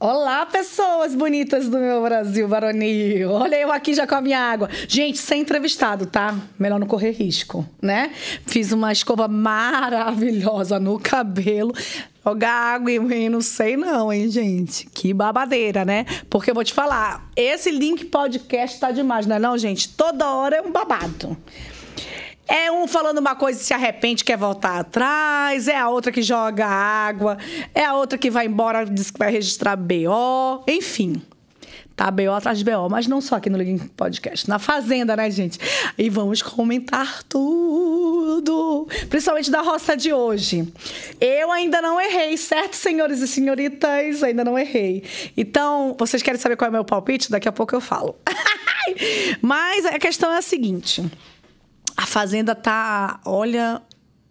Olá, pessoas bonitas do meu Brasil varonil. Olha eu aqui já com a minha água. Gente, sem entrevistado, tá? Melhor não correr risco, né? Fiz uma escova maravilhosa no cabelo. Jogar água e não sei não, hein, gente? Que babadeira, né? Porque eu vou te falar, esse link podcast tá demais, não é não, gente? Toda hora é um babado. É um falando uma coisa e se arrepende, quer voltar atrás. É a outra que joga água. É a outra que vai embora, diz que vai registrar BO. Enfim. Tá BO atrás de BO, mas não só aqui no Link Podcast. Na Fazenda, né, gente? E vamos comentar tudo. Principalmente da roça de hoje. Eu ainda não errei, certo, senhores e senhoritas? Ainda não errei. Então, vocês querem saber qual é o meu palpite? Daqui a pouco eu falo. mas a questão é a seguinte a Fazenda tá, olha,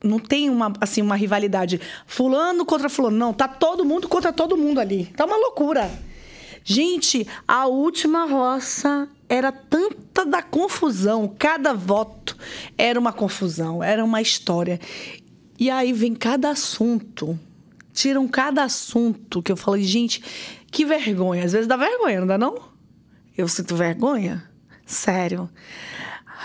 não tem uma assim uma rivalidade fulano contra fulano, não, tá todo mundo contra todo mundo ali. Tá uma loucura. Gente, a última roça era tanta da confusão, cada voto era uma confusão, era uma história. E aí vem cada assunto, tiram cada assunto que eu falei, gente, que vergonha. Às vezes dá vergonha, não dá não? Eu sinto vergonha? Sério.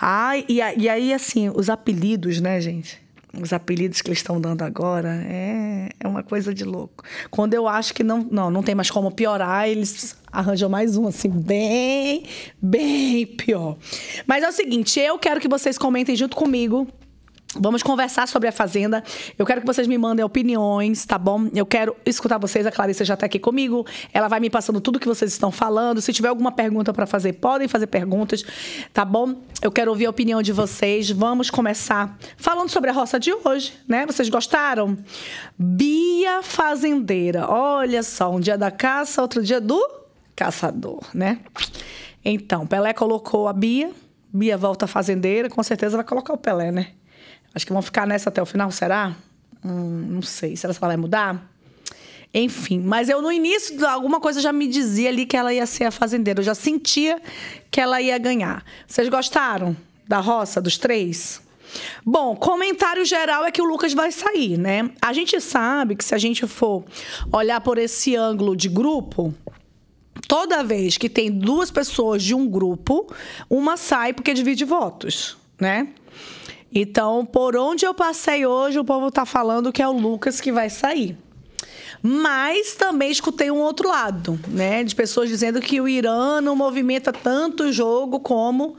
Ai, e, e aí, assim, os apelidos, né, gente? Os apelidos que eles estão dando agora é, é uma coisa de louco. Quando eu acho que não, não, não tem mais como piorar, eles arranjam mais um, assim, bem, bem pior. Mas é o seguinte, eu quero que vocês comentem junto comigo Vamos conversar sobre a Fazenda. Eu quero que vocês me mandem opiniões, tá bom? Eu quero escutar vocês. A Clarice já tá aqui comigo. Ela vai me passando tudo que vocês estão falando. Se tiver alguma pergunta para fazer, podem fazer perguntas, tá bom? Eu quero ouvir a opinião de vocês. Vamos começar falando sobre a roça de hoje, né? Vocês gostaram? Bia Fazendeira. Olha só, um dia da caça, outro dia do caçador, né? Então, Pelé colocou a Bia. Bia volta fazendeira, com certeza vai colocar o Pelé, né? Acho que vão ficar nessa até o final, será? Hum, não sei. Será que ela vai mudar? Enfim, mas eu no início, alguma coisa já me dizia ali que ela ia ser a fazendeira. Eu já sentia que ela ia ganhar. Vocês gostaram da roça, dos três? Bom, comentário geral é que o Lucas vai sair, né? A gente sabe que se a gente for olhar por esse ângulo de grupo, toda vez que tem duas pessoas de um grupo, uma sai porque divide votos, né? Então, por onde eu passei hoje, o povo tá falando que é o Lucas que vai sair. Mas também escutei um outro lado, né? De pessoas dizendo que o Irã não movimenta tanto o jogo como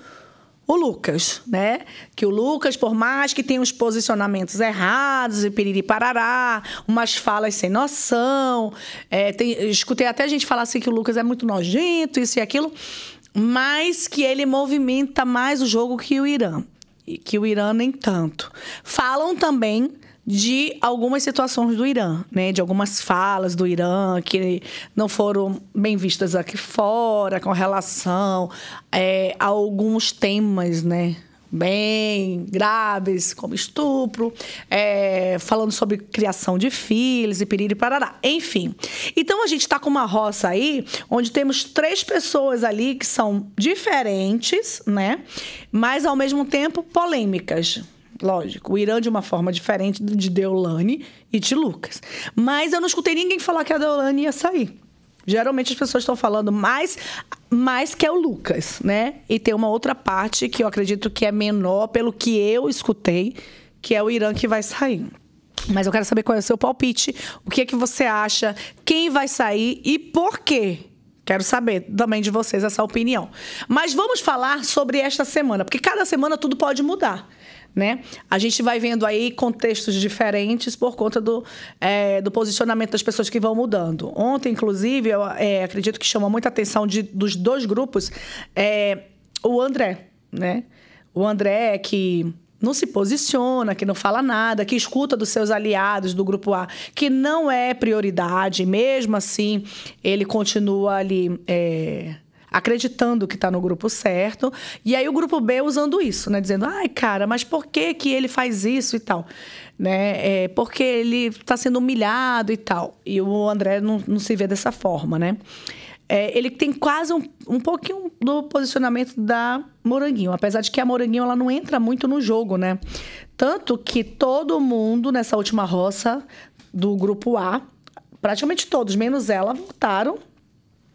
o Lucas, né? Que o Lucas, por mais que tenha uns posicionamentos errados e piriri parará, umas falas sem noção, é, tem, escutei até gente falar assim que o Lucas é muito nojento, isso e aquilo, mas que ele movimenta mais o jogo que o Irã que o Irã nem tanto. Falam também de algumas situações do Irã, né? De algumas falas do Irã que não foram bem vistas aqui fora, com relação é, a alguns temas, né? Bem graves, como estupro, é, falando sobre criação de filhos e piriri parará. Enfim. Então a gente está com uma roça aí onde temos três pessoas ali que são diferentes, né? Mas ao mesmo tempo polêmicas. Lógico, o Irã de uma forma diferente de Deolane e de Lucas. Mas eu não escutei ninguém falar que a Deolane ia sair. Geralmente as pessoas estão falando mais, mais que é o Lucas, né? E tem uma outra parte que eu acredito que é menor, pelo que eu escutei, que é o Irã que vai sair. Mas eu quero saber qual é o seu palpite, o que é que você acha, quem vai sair e por quê. Quero saber também de vocês essa opinião. Mas vamos falar sobre esta semana, porque cada semana tudo pode mudar né? A gente vai vendo aí contextos diferentes por conta do, é, do posicionamento das pessoas que vão mudando. Ontem, inclusive, eu é, acredito que chamou muita atenção de, dos dois grupos é, o André, né? O André que não se posiciona, que não fala nada, que escuta dos seus aliados do grupo A, que não é prioridade, mesmo assim ele continua ali. É, acreditando que está no grupo certo. E aí o grupo B usando isso, né? Dizendo, ai, cara, mas por que, que ele faz isso e tal? Né? É, porque ele está sendo humilhado e tal. E o André não, não se vê dessa forma, né? É, ele tem quase um, um pouquinho do posicionamento da Moranguinho, apesar de que a Moranguinho ela não entra muito no jogo, né? Tanto que todo mundo nessa última roça do grupo A, praticamente todos, menos ela, votaram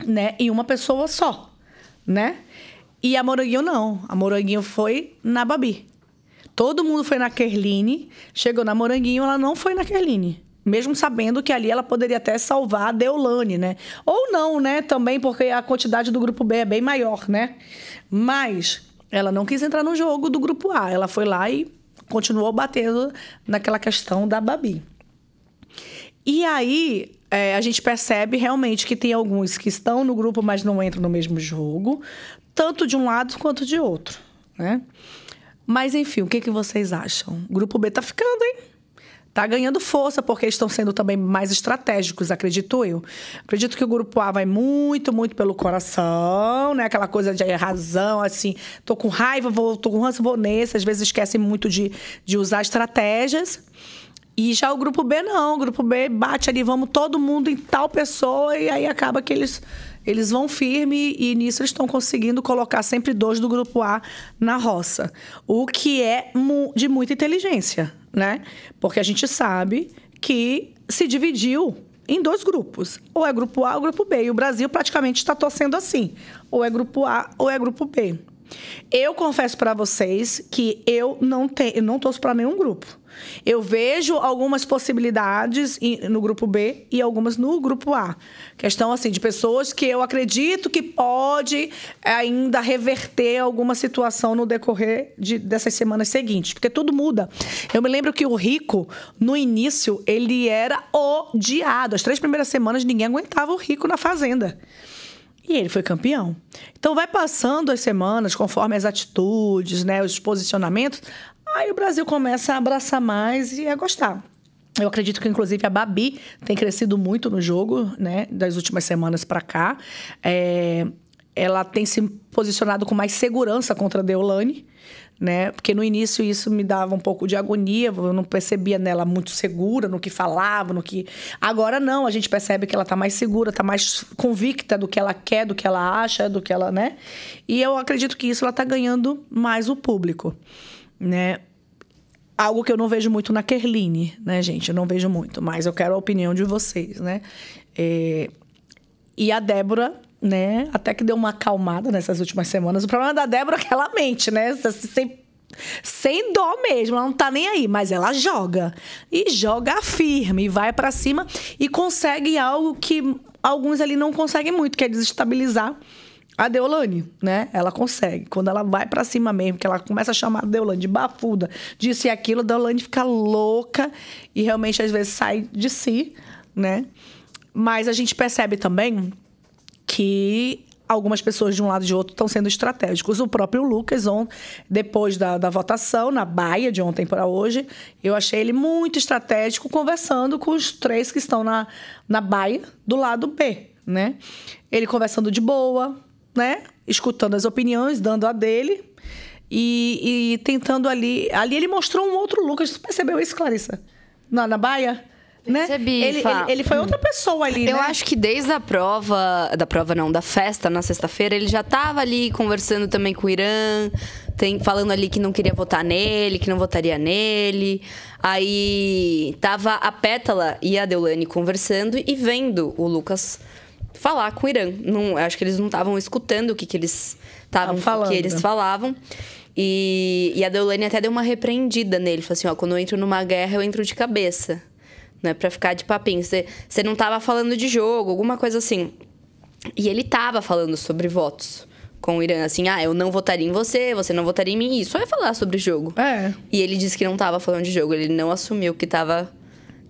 né, em uma pessoa só, né? E a Moranguinho não. A Moranguinho foi na Babi. Todo mundo foi na Kerline, chegou na Moranguinho, ela não foi na Kerline. Mesmo sabendo que ali ela poderia até salvar a Deolane, né? Ou não, né? Também porque a quantidade do grupo B é bem maior, né? Mas ela não quis entrar no jogo do grupo A. Ela foi lá e continuou batendo naquela questão da Babi. E aí, é, a gente percebe realmente que tem alguns que estão no grupo, mas não entram no mesmo jogo, tanto de um lado quanto de outro, né? Mas, enfim, o que, que vocês acham? O grupo B tá ficando, hein? Tá ganhando força porque estão sendo também mais estratégicos, acredito eu. Acredito que o grupo A vai muito, muito pelo coração, né? Aquela coisa de razão, assim, tô com raiva, vou, tô com ranço, vou nesse. Às vezes esquecem muito de, de usar estratégias. E já o grupo B não, o grupo B bate ali, vamos todo mundo em tal pessoa, e aí acaba que eles, eles vão firme e nisso eles estão conseguindo colocar sempre dois do grupo A na roça. O que é de muita inteligência, né? Porque a gente sabe que se dividiu em dois grupos. Ou é grupo A ou grupo B. E o Brasil praticamente está torcendo assim. Ou é grupo A ou é grupo B. Eu confesso para vocês que eu não tenho, eu não torço para nenhum grupo. Eu vejo algumas possibilidades no grupo B e algumas no grupo A. Questão assim de pessoas que eu acredito que pode ainda reverter alguma situação no decorrer de, dessas semanas seguintes, porque tudo muda. Eu me lembro que o Rico, no início, ele era odiado. As três primeiras semanas ninguém aguentava o Rico na fazenda. E ele foi campeão. Então vai passando as semanas, conforme as atitudes, né, os posicionamentos, Aí o Brasil começa a abraçar mais e a gostar. Eu acredito que, inclusive, a Babi tem crescido muito no jogo, né? Das últimas semanas para cá. É, ela tem se posicionado com mais segurança contra a Deolane, né? Porque no início isso me dava um pouco de agonia, eu não percebia nela muito segura no que falava, no que. Agora não, a gente percebe que ela tá mais segura, tá mais convicta do que ela quer, do que ela acha, do que ela, né? E eu acredito que isso ela tá ganhando mais o público né? Algo que eu não vejo muito na Kerline, né, gente? Eu não vejo muito, mas eu quero a opinião de vocês, né? É... E a Débora, né, até que deu uma acalmada nessas últimas semanas. O problema da Débora é que ela mente, né? Sem, sem dó mesmo, ela não tá nem aí, mas ela joga. E joga firme, e vai para cima e consegue algo que alguns ali não conseguem muito, que é desestabilizar a Deolane, né? Ela consegue. Quando ela vai para cima mesmo, que ela começa a chamar a Deolane de bafuda, disse e aquilo, a Deolane fica louca e realmente às vezes sai de si, né? Mas a gente percebe também que algumas pessoas de um lado e de outro estão sendo estratégicos. O próprio Lucas, on, depois da, da votação, na Baia, de ontem para hoje, eu achei ele muito estratégico, conversando com os três que estão na, na Baia do lado B, né? Ele conversando de boa, né? Escutando as opiniões, dando a dele. E, e tentando ali. Ali ele mostrou um outro Lucas. Você percebeu isso, Clarissa? Na, na Baia? Né? Percebi, ele, ele, ele, foi outra pessoa ali, Eu né? acho que desde a prova, da prova não, da festa na sexta-feira, ele já estava ali conversando também com o Irã, tem, falando ali que não queria votar nele, que não votaria nele. Aí tava a Pétala e a Deulane conversando e vendo o Lucas falar com o Irã. Não, acho que eles não estavam escutando o que, que eles estavam falando, que eles falavam. E, e a Deolane até deu uma repreendida nele. Falou assim: ó, quando eu entro numa guerra, eu entro de cabeça. Não é pra ficar de papinho. Você, não tava falando de jogo, alguma coisa assim. E ele tava falando sobre votos com o Irã, assim, ah, eu não votaria em você, você não votaria em mim. Isso só ia falar sobre jogo. É. E ele disse que não tava falando de jogo, ele não assumiu que tava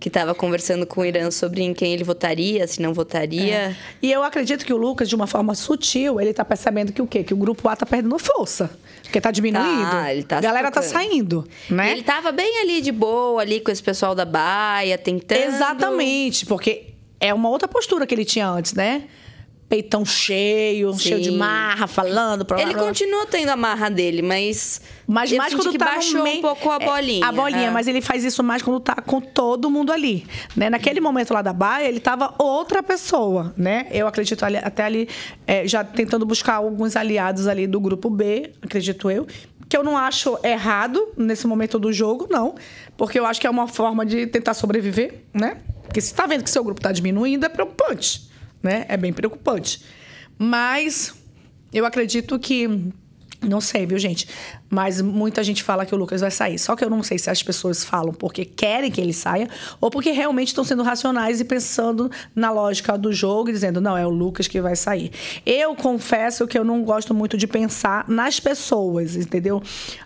que tava conversando com o Irã sobre em quem ele votaria, se não votaria. E eu acredito que o Lucas, de uma forma sutil, ele tá percebendo que o quê? Que o grupo A tá perdendo força. Porque tá diminuindo. Tá, ele tá A galera tá tocando. saindo, né? Ele tava bem ali de boa, ali com esse pessoal da Baia, tentando. Exatamente, porque é uma outra postura que ele tinha antes, né? Peitão cheio, Sim. cheio de marra, falando. Blá, Ele blá, continua tendo a marra dele, mas. Mas mais quando que tá baixou meio, um pouco a é, bolinha. a bolinha, é. mas ele faz isso mais quando tá com todo mundo ali, né? Naquele momento lá da baia, ele tava outra pessoa, né? Eu acredito ali- até ali é, já tentando buscar alguns aliados ali do grupo B, acredito eu, que eu não acho errado nesse momento do jogo, não, porque eu acho que é uma forma de tentar sobreviver, né? Porque se tá vendo que seu grupo tá diminuindo é preocupante, né? É bem preocupante. Mas eu acredito que. Não sei, viu, gente? Mas muita gente fala que o Lucas vai sair. Só que eu não sei se as pessoas falam porque querem que ele saia ou porque realmente estão sendo racionais e pensando na lógica do jogo e dizendo, não, é o Lucas que vai sair. Eu confesso que eu não gosto muito de pensar nas pessoas, entendeu?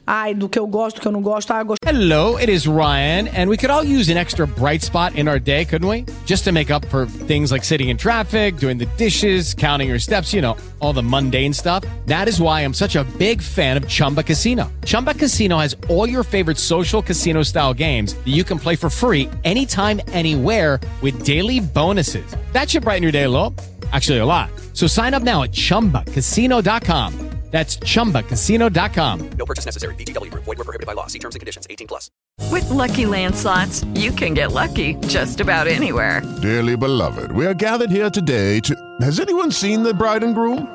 Ai, do que eu gosto, do que eu não gosto. Ah, eu gosto. Hello, it is Ryan, and we could all use an extra bright spot in our day, couldn't we? Just to make up for things like sitting in traffic, doing the dishes, counting your steps, you know, all the mundane stuff. That is why I'm such a big fan of Chumba Casino. Chumba Casino has all your favorite social casino style games that you can play for free anytime, anywhere with daily bonuses. That should brighten your day a little. Actually, a lot. So sign up now at chumbacasino.com. That's chumbacasino.com. No purchase necessary. VGW Group. Void were prohibited by law. See terms and conditions. 18 plus. With Lucky Land slots, you can get lucky just about anywhere. Dearly beloved, we are gathered here today to. Has anyone seen the bride and groom?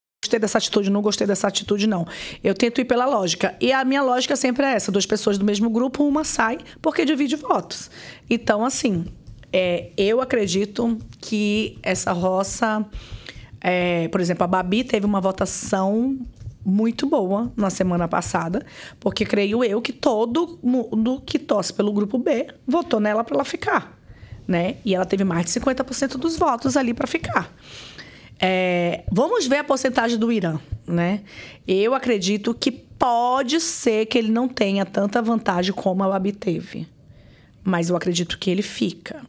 Gostei dessa atitude, não gostei dessa atitude, não. Eu tento ir pela lógica. E a minha lógica sempre é essa: duas pessoas do mesmo grupo, uma sai porque divide votos. Então, assim, é, eu acredito que essa roça. é, por exemplo, a Babi teve uma votação muito boa na semana passada, porque creio eu que todo mundo que torce pelo grupo B votou nela para ela ficar, né? E ela teve mais de 50% dos votos ali para ficar. É, vamos ver a porcentagem do Irã, né? Eu acredito que pode ser que ele não tenha tanta vantagem como a Babi teve. Mas eu acredito que ele fica.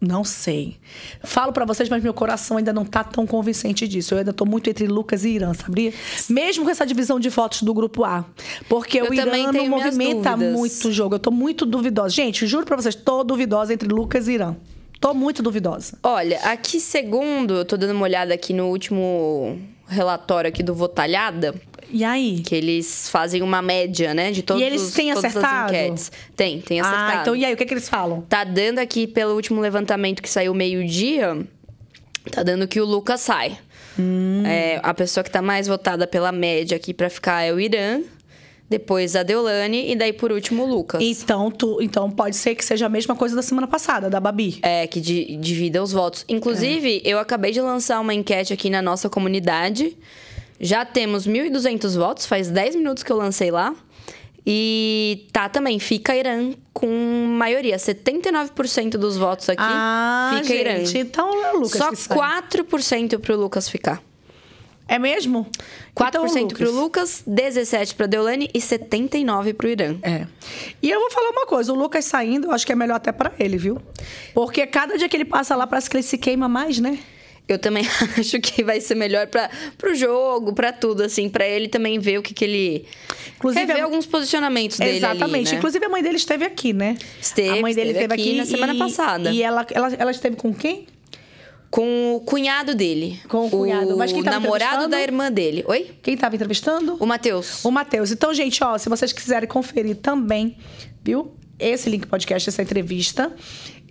Não sei. Falo pra vocês, mas meu coração ainda não tá tão convincente disso. Eu ainda tô muito entre Lucas e Irã, sabia? Mesmo com essa divisão de votos do grupo A. Porque Eu o Irã não movimenta muito o jogo. Eu tô muito duvidosa. Gente, juro pra vocês, tô duvidosa entre Lucas e Irã. Tô muito duvidosa. Olha, aqui segundo, eu tô dando uma olhada aqui no último relatório aqui do Votalhada, E aí? que eles fazem uma média, né, de todos E eles têm todas acertado? as enquetes. Tem, tem acertado. Ah, então e aí? O que, é que eles falam? Tá dando aqui, pelo último levantamento que saiu meio-dia, tá dando que o Lucas sai. Hum. É, a pessoa que tá mais votada pela média aqui pra ficar é o Irã, depois a Deolane e daí por último o Lucas. Então, tu, então pode ser que seja a mesma coisa da semana passada, da Babi. É, que di- divida os votos. Inclusive, eu acabei de lançar uma enquete aqui na nossa comunidade. Já temos 1.200 votos, faz 10 minutos que eu lancei lá. E tá também, fica Irã com maioria. 79% dos votos aqui ah, fica gente, Irã. então é o Lucas Só que sai. 4% pro Lucas ficar. É mesmo? 4% Então, Lucas. pro Lucas, 17% pra Deolane e 79% pro Irã. É. E eu vou falar uma coisa, o Lucas saindo, eu acho que é melhor até pra ele, viu? Porque cada dia que ele passa lá, parece que ele se queima mais, né? Eu também acho que vai ser melhor para pro jogo, pra tudo, assim, pra ele também ver o que, que ele. Inclusive, Rever a- alguns posicionamentos dele. Exatamente. Ali, né? Inclusive, a mãe dele esteve aqui, né? Esteve, a mãe dele esteve esteve aqui aqui, na semana e- passada. E ela, ela, ela esteve com quem? Com o cunhado dele. Com o cunhado. Mas quem o tava namorado da irmã dele. Oi? Quem estava entrevistando? O Matheus. O Matheus. Então, gente, ó, se vocês quiserem conferir também, viu? esse link podcast, essa entrevista,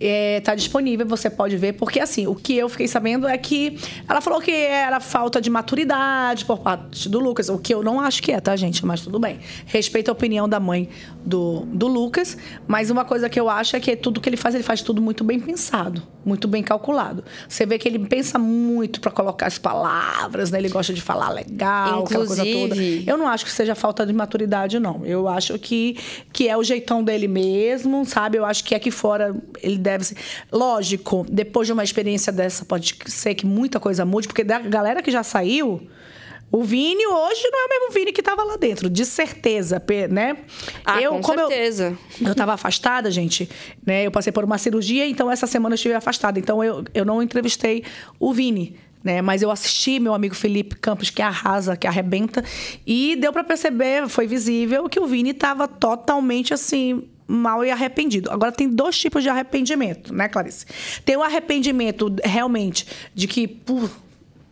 está disponível, você pode ver, porque assim, o que eu fiquei sabendo é que ela falou que era falta de maturidade por parte do Lucas, o que eu não acho que é, tá, gente? Mas tudo bem. Respeito a opinião da mãe do, do Lucas, mas uma coisa que eu acho é que tudo que ele faz, ele faz tudo muito bem pensado, muito bem calculado. Você vê que ele pensa muito para colocar as palavras, né? Ele gosta de falar legal, aquela coisa toda. Inclusive- Eu não acho que seja falta de maturidade, não. Eu acho que, que é o jeitão dele mesmo, sabe? Eu acho que aqui fora ele deve ser. Lógico, depois de uma experiência dessa, pode ser que muita coisa mude, porque da galera que já saiu. O Vini hoje não é o mesmo Vini que estava lá dentro, de certeza, né? Ah, com como eu- certeza. eu estava afastada, gente, né? Eu passei por uma cirurgia, então essa semana eu estive afastada. Então eu, eu não entrevistei o Vini, né? Mas eu assisti meu amigo Felipe Campos, que arrasa, que arrebenta. E deu para perceber, foi visível, que o Vini estava totalmente assim. Mal e arrependido. Agora, tem dois tipos de arrependimento, né, Clarice? Tem o arrependimento realmente de que, pô,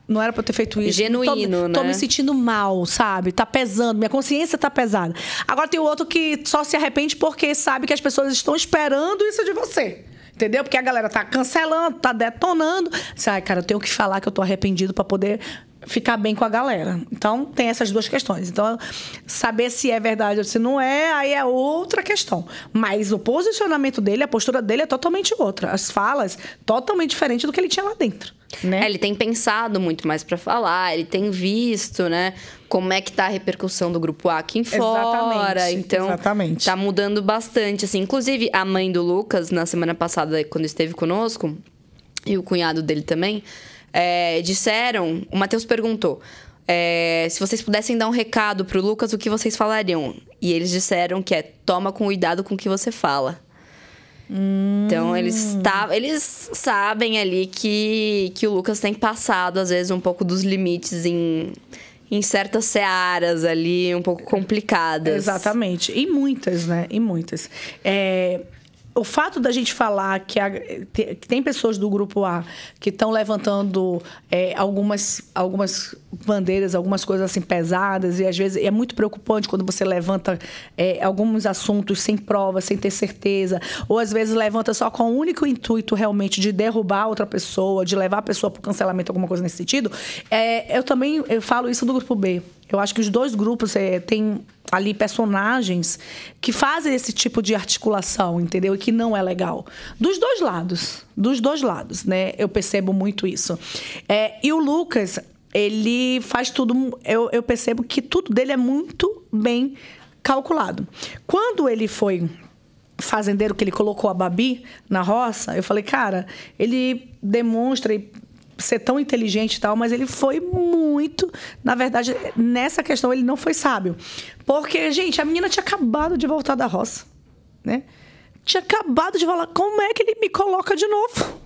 não era pra eu ter feito isso. Genuíno, tô, Tô né? me sentindo mal, sabe? Tá pesando, minha consciência tá pesada. Agora tem o outro que só se arrepende porque sabe que as pessoas estão esperando isso de você. Entendeu? Porque a galera tá cancelando, tá detonando. Diz, Ai, cara, eu tenho que falar que eu tô arrependido pra poder ficar bem com a galera. Então, tem essas duas questões. Então, saber se é verdade ou se não é, aí é outra questão. Mas o posicionamento dele, a postura dele é totalmente outra. As falas, totalmente diferente do que ele tinha lá dentro. Né? É, ele tem pensado muito mais pra falar, ele tem visto, né, como é que tá a repercussão do grupo A aqui em fora. Exatamente, Então, exatamente. tá mudando bastante, assim. Inclusive, a mãe do Lucas, na semana passada, quando esteve conosco, e o cunhado dele também, é, disseram... O Matheus perguntou... é, se vocês pudessem dar um recado pro Lucas, o que vocês falariam? E eles disseram que é toma com cuidado com o que você fala. Então, eles, tá, eles sabem ali que, que o Lucas tem passado, às vezes, um pouco dos limites em, em certas searas ali, um pouco complicadas. Exatamente. E muitas, né? E muitas. É, o fato da gente falar que, a- que tem pessoas do grupo A que estão levantando é, algumas, algumas bandeiras, algumas coisas assim pesadas, e às vezes é muito preocupante quando você levanta é, alguns assuntos sem prova, sem ter certeza, ou às vezes levanta só com o único intuito realmente de derrubar outra pessoa, de levar a pessoa para o cancelamento, alguma coisa nesse sentido. É, eu também eu falo isso do grupo B. Eu acho que os dois grupos é, têm ali personagens que fazem esse tipo de articulação, entendeu? E que não é legal. Dos dois lados. Dos dois lados, né? Eu percebo muito isso. É, e o Lucas, ele faz tudo. Eu, eu percebo que tudo dele é muito bem calculado. Quando ele foi fazendeiro que ele colocou a Babi na roça, eu falei, cara, ele demonstra ser tão inteligente e tal, mas ele foi muito, na verdade, nessa questão ele não foi sábio. Porque, gente, a menina tinha acabado de voltar da roça, né? Tinha acabado de falar, como é que ele me coloca de novo?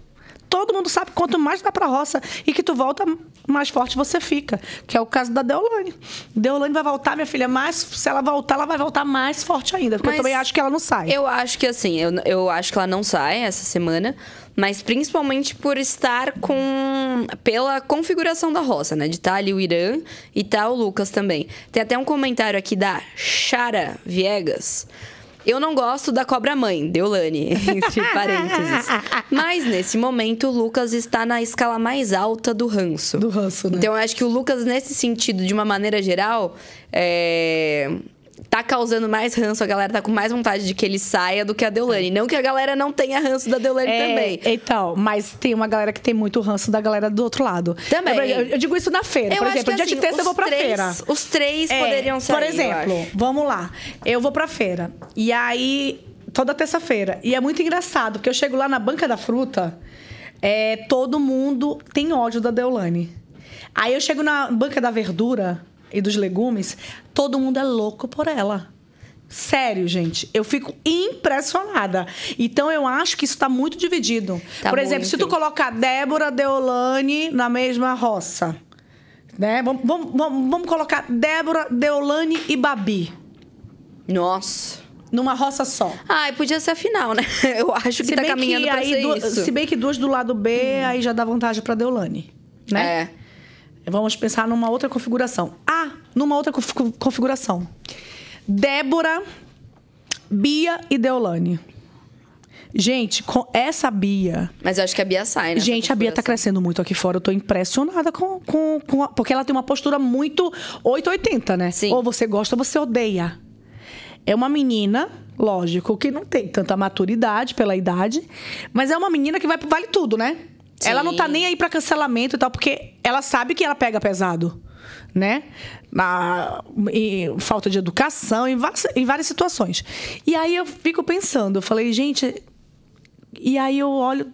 Todo mundo sabe quanto mais dá pra roça e que tu volta, mais forte você fica. Que é o caso da Deolane. Deolane vai voltar, minha filha, mais. Se ela voltar, ela vai voltar mais forte ainda. Porque Mas eu também acho que ela não sai. Eu acho que assim, eu, eu acho que ela não sai essa semana, mas principalmente por estar com. pela configuração da roça, né? De estar ali o Irã e tá o Lucas também. Tem até um comentário aqui da Chara Viegas. Eu não gosto da cobra mãe, Deolane, entre parênteses. Mas nesse momento, o Lucas está na escala mais alta do ranço. Do ranço, né? Então eu acho que o Lucas, nesse sentido, de uma maneira geral, é, tá causando mais ranço. A galera tá com mais vontade de que ele saia do que a Deolane. Não que a galera não tenha ranço da Deolane É, também. Então, mas tem uma galera que tem muito ranço da galera do outro lado. Também. Eu, eu digo isso na feira. por acho exemplo, que, dia de assim, terça eu vou pra três- feira. Os três É, poderiam sair. Por eu exemplo, vamos lá. Eu vou pra feira. E aí, toda terça-feira. E é muito engraçado, porque eu chego lá na banca da fruta, é, todo mundo tem ódio da Deolane. Aí eu chego na banca da verdura e dos legumes, todo mundo é louco por ela. Sério, gente. Eu fico impressionada. Então, eu acho que isso está muito dividido. Tá Por exemplo, se tu muito. colocar Débora, Deolane na mesma roça, né? Vamos, vamos, vamos, colocar Débora, Deolane e Babi Nossa. numa roça só. Ai, podia ser a final, né? Eu acho que tá caminhando pra ser du- isso. se bem que duas do lado B, aí já dá vantagem para Deolane, né? É. Vamos pensar numa outra configuração. Numa outra conf- configuração. Débora, Bia e Deolane. Gente, com essa Bia. Mas eu acho que a Bia sai, né? Gente, a Bia tá crescendo muito aqui fora. Eu tô impressionada com. com, com a- porque ela tem uma postura muito 880, né? Sim. Ou você gosta ou você odeia. É uma menina, lógico, que não tem tanta maturidade pela idade, mas é uma menina que vai pro vale tudo, né? Sim. Ela não tá nem aí pra cancelamento e tal, porque ela sabe que ela pega pesado, né? Na, em falta de educação, em várias, em várias situações. E aí eu fico pensando, eu falei, gente, e aí eu olho.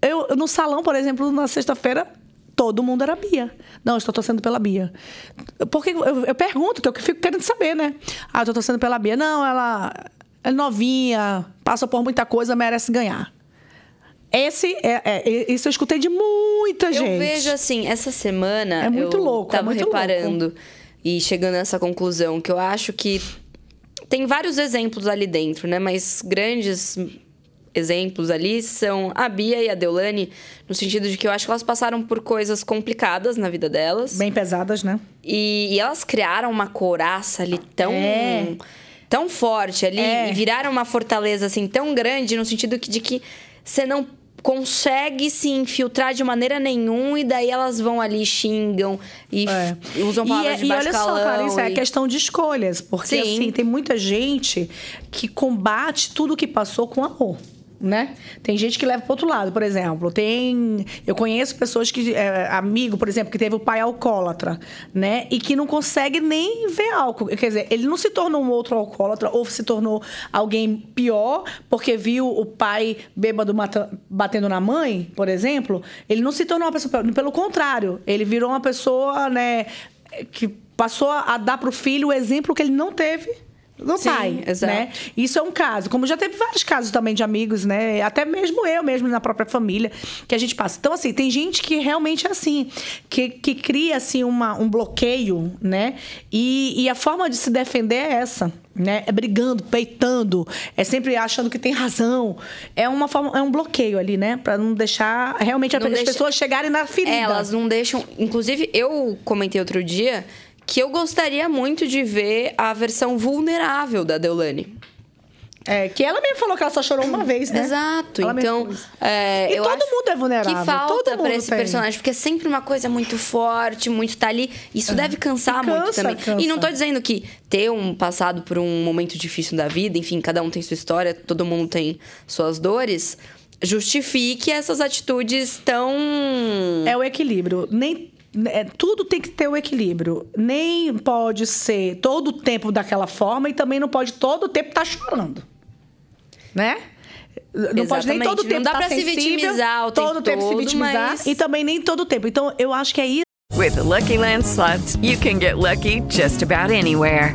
Eu, eu no salão, por exemplo, na sexta-feira, todo mundo era Bia. Não, eu estou torcendo pela Bia. Porque eu, eu pergunto, que eu fico querendo saber, né? Ah, eu estou torcendo pela Bia. Não, ela é novinha, passa por muita coisa, merece ganhar. Esse é, é- isso eu escutei de muita Eu gente. vejo assim, essa semana. É muito eu louco, é Tava muito reparando e chegando nessa conclusão que eu acho que tem vários exemplos ali dentro, né? Mas grandes exemplos ali são a Bia e a Deolane, no sentido de que eu acho que elas passaram por coisas complicadas na vida delas. Bem pesadas, né? E, e elas criaram uma couraça ali tão. É. tão forte ali É. e viraram uma fortaleza assim tão grande no sentido que- de que você não consegue se infiltrar de maneira nenhuma e daí elas vão ali xingam e É. usam palavras e, de e olha só, Clarice, é e- questão de escolhas. Porque, Sim. assim, tem muita gente que combate tudo que passou com amor. Né? Tem gente que leva pro outro lado, por exemplo. Tem. Eu conheço pessoas que. É, amigo, por exemplo, que teve o pai alcoólatra, né? E que não consegue nem ver álcool. Quer dizer, ele não se tornou um outro alcoólatra ou se tornou alguém pior porque viu o pai bêbado mata- batendo na mãe, por exemplo. Ele não se tornou uma pessoa. Pelo contrário, ele virou uma pessoa, né? que passou a dar pro filho o exemplo que ele não teve do Sim, pai, exato. né? Isso é um caso. Como já teve vários casos também de amigos, né? Até mesmo eu mesmo na própria família que a gente passa. Então assim, tem gente que realmente é assim, que, que cria assim uma, um bloqueio, né? E, e a forma de se defender é essa. Né? É brigando, peitando, é sempre achando que tem razão. É uma forma, é um bloqueio ali, né? Pra não deixar realmente Não as deixa- pessoas chegarem na ferida. É, elas não deixam. Inclusive, eu comentei outro dia que eu gostaria muito de ver a versão vulnerável da Deolane. É, que ela mesmo falou que ela só chorou uma vez, né? Exato. Ela Então, é, E eu todo mundo é vulnerável, Que falta mundo esse tem. personagem, porque é sempre uma coisa muito forte, muito tá ali. Isso deve cansar E muito cansa, também. cansa. E não tô dizendo que ter um passado por um momento difícil da vida, enfim, cada um tem sua história, todo mundo tem suas dores, justifique essas atitudes tão É o equilíbrio. Nem é, tudo tem que ter o equilíbrio. Nem pode ser todo o tempo daquela forma e também não pode todo o tempo estar chorando. Né? Não pode nem Exatamente. todo o Não tempo dá tá pra se sensível, vitimizar o tempo todo o tempo se vitimizar mas- e também nem todo o tempo. Então eu acho que é isso. With the Lucky Land slots, you can get lucky just about anywhere.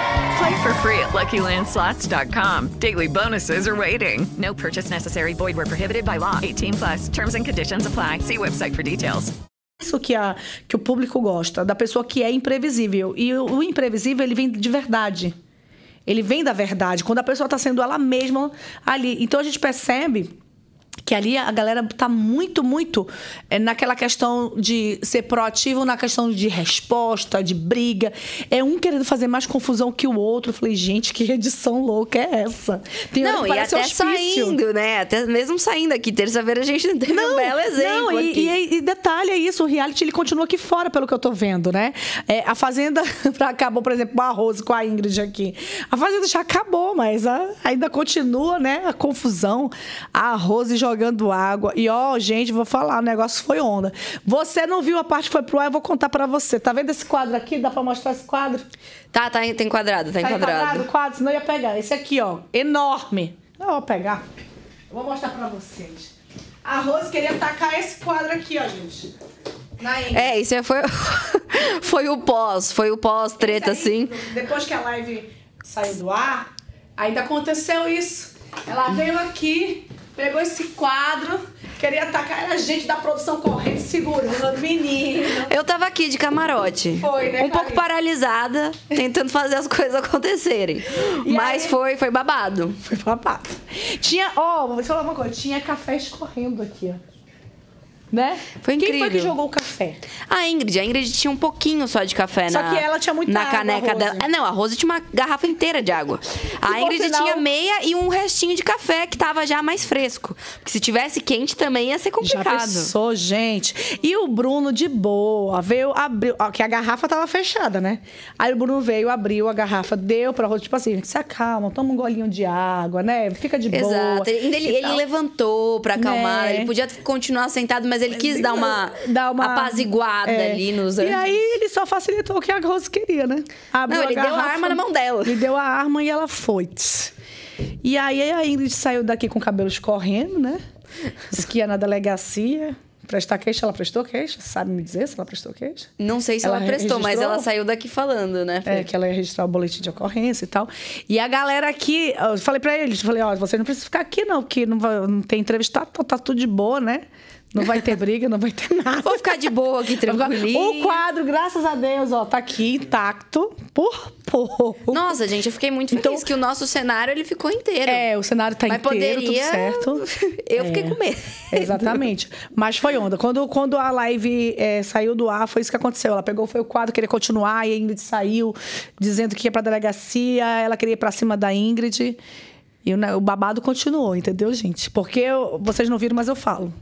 Play for free at LuckyLandSlots.com. Daily bonuses are waiting. No purchase necessary. Void where prohibited by law. 18 plus. Terms and conditions apply. See website for details. Isso que, a, que o público gosta, da pessoa que é imprevisível. E o, o imprevisível, ele vem de verdade. Ele vem da verdade, quando a pessoa está sendo ela mesma ali. Então a gente percebe que ali a galera tá muito, muito é, naquela questão de ser proativo, na questão de resposta, de briga. É um querendo fazer mais confusão que o outro. Eu falei, gente, que edição louca é essa? Tem Não, e até hospício. saindo, né? Até mesmo saindo aqui, terça-feira a gente teve um belo exemplo não, e, e- e detalhe é isso, o reality ele continua aqui fora, pelo que eu tô vendo, né? É, a Fazenda acabou, por exemplo, com a Rose, com a Ingrid aqui. A Fazenda já acabou, mas a- ainda continua, né? A confusão. A Rose jogando jogando água. E ó, gente, vou falar, o negócio foi onda. Você não viu a parte que foi pro ar, eu vou contar pra você. Tá vendo esse quadro aqui? Dá pra mostrar esse quadro? Tá, tá, tá enquadrado, tá Tá enquadrado. enquadrado o quadro, senão eu ia pegar. Esse aqui, ó, enorme. Eu vou pegar. Eu vou mostrar pra vocês. A Rose queria tacar esse quadro aqui, ó, gente. É, isso foi, foi o pós, foi o pós-treta, assim. Depois que a live saiu do ar, ainda aconteceu isso. Ela veio aqui, pegou esse quadro, queria atacar era a gente da produção correndo, segurando, menino. Eu tava aqui de camarote. Foi, né, Um pouco paralisada, tentando fazer as coisas acontecerem. E Mas aí- foi, foi babado. Foi babado. Tinha, ó, vou te falar uma coisa, tinha café escorrendo aqui, ó. Né? Foi Quem foi que incrível. jogou o café? A Ingrid, a Ingrid tinha um pouquinho só de café Só na que ela tinha muita na água, caneca dela. Ah, não, a Rose tinha uma garrafa inteira de água. A por Ingrid tinha meia e um restinho de café que tava já mais fresco. Porque se tivesse quente também ia ser Já complicado. pensou, gente? E o Bruno, de boa, veio, abriu. Que a garrafa tava fechada, né? Aí o Bruno veio, abriu a garrafa, deu pra Rose, tipo assim, se acalma, toma um golinho de água, né? Fica de boa. Exato. Ele, e ele levantou pra acalmar. Né? Ele podia continuar sentado, mas ele quis dar uma, Dar uma apaziguada é. ali nos E aí ele só facilitou o que a Rose queria, né? Abriu Não, ele deu a garrafa, arma na mão dela. Ele deu a arma e ela foi. E aí a Ingrid saiu daqui com o cabelo escorrendo, né? Disse que ia na delegacia prestar queixa. Ela prestou queixa? Sabe me dizer se ela prestou queixa? Não sei se Ela ela, prestou, mas registrou? ela saiu daqui falando, né? É, que ela ia registrar o boletim de ocorrência e tal. E a galera aqui, eu falei pra eles, falei, ó, você não precisa ficar aqui não, porque não, vai, não tem entrevistado, tá, tá tudo de boa, né? Não vai ter briga, não vai ter nada. Vou ficar de boa aqui, tranquilinho. O quadro, graças a Deus, ó, tá aqui intacto, por pouco. Nossa, gente, eu fiquei muito feliz Então- que o nosso cenário ele ficou inteiro. É, o cenário tá Mas inteiro, poderia- tudo certo. Eu É. fiquei com medo. Exatamente. Mas foi onda. Quando, quando a live é, saiu do ar, foi isso que aconteceu. Ela pegou, foi o quadro, queria continuar, e a Ingrid saiu dizendo que ia pra delegacia, ela queria ir pra cima da Ingrid. E o babado continuou, entendeu, gente? Porque eu- vocês não viram, mas eu falo.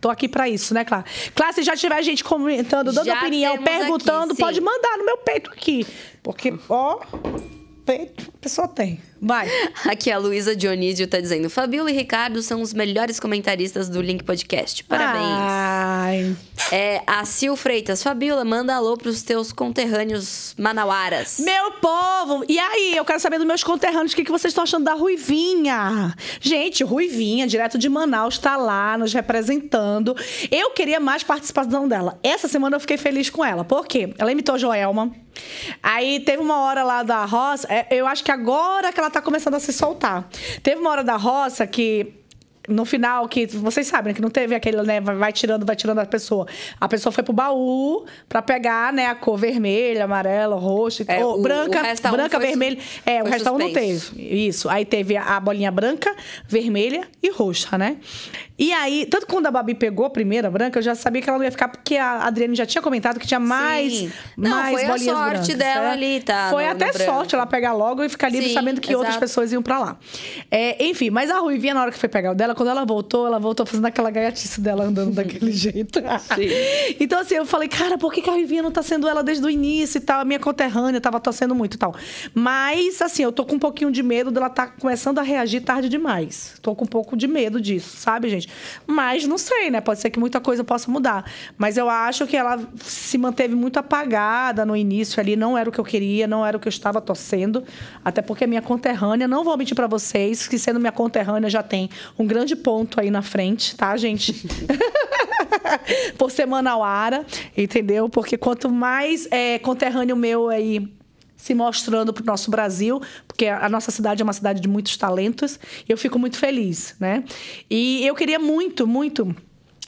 Tô aqui pra isso, né, Clara? Clara, se já tiver gente comentando, dando Já opinião, perguntando, aqui, pode mandar no meu peito aqui. Porque, ó, peito a pessoa tem. Vai. Aqui a Luísa Dionísio tá dizendo: Fabiola e Ricardo são os melhores comentaristas do Link Podcast. Parabéns. Ai. É, a Sil Freitas, Fabiola, manda alô pros teus conterrâneos manauaras. Meu povo! E aí, eu quero saber dos meus conterrâneos o que, que vocês estão achando da Ruivinha. Gente, Ruivinha, direto de Manaus, tá lá nos representando. Eu queria mais participação dela. Essa semana eu fiquei feliz com ela. Por quê? Ela imitou a Joelma. Aí teve uma hora lá da roça, é, eu acho que agora que ela tá começando a se soltar. Teve uma hora da roça que no final, que vocês sabem, né, que não teve aquele, né, vai, tirando, vai tirando a pessoa. A pessoa foi pro baú pra pegar, né, a cor vermelha, amarela, roxa, É, ou o- branca, o branca, foi vermelha. É, o um não teve. Isso. Aí teve a bolinha branca, vermelha e roxa, né? E aí, tanto quando a Babi pegou a primeira branca, eu já sabia que ela não ia ficar, porque a Adriane já tinha comentado que tinha mais, Sim. Não, mais foi a sorte brancas, dela né? ali, tá, Foi no- até no sorte ela pegar logo e ficar livre Sim, sabendo que outras exato. pessoas iam pra lá. É, enfim, mas a Ruivinha, na hora que foi pegar o dela, quando ela voltou, ela voltou fazendo aquela gaiatice dela andando daquele jeito. então, assim, eu falei, cara, por que, que a Ruivinha não tá sendo ela desde o início e tal? A minha conterrânea tava torcendo muito e tal. Mas, assim, eu tô com um pouquinho de medo dela tá começando a reagir tarde demais. Tô com um pouco de medo disso, sabe, gente? Mas não sei, né? Pode ser que muita coisa possa mudar. Mas eu acho que ela se manteve muito apagada no início ali. Não era o que eu queria, não era o que eu estava torcendo. Até porque a minha conterrânea, não vou mentir pra vocês, que sendo minha conterrânea já tem um grande ponto aí na frente, tá, gente? Por ser manauara, entendeu? Porque quanto mais é, conterrâneo meu aí se mostrando para o nosso Brasil, porque a nossa cidade é uma cidade de muitos talentos, eu fico muito feliz, né? E eu queria muito, muito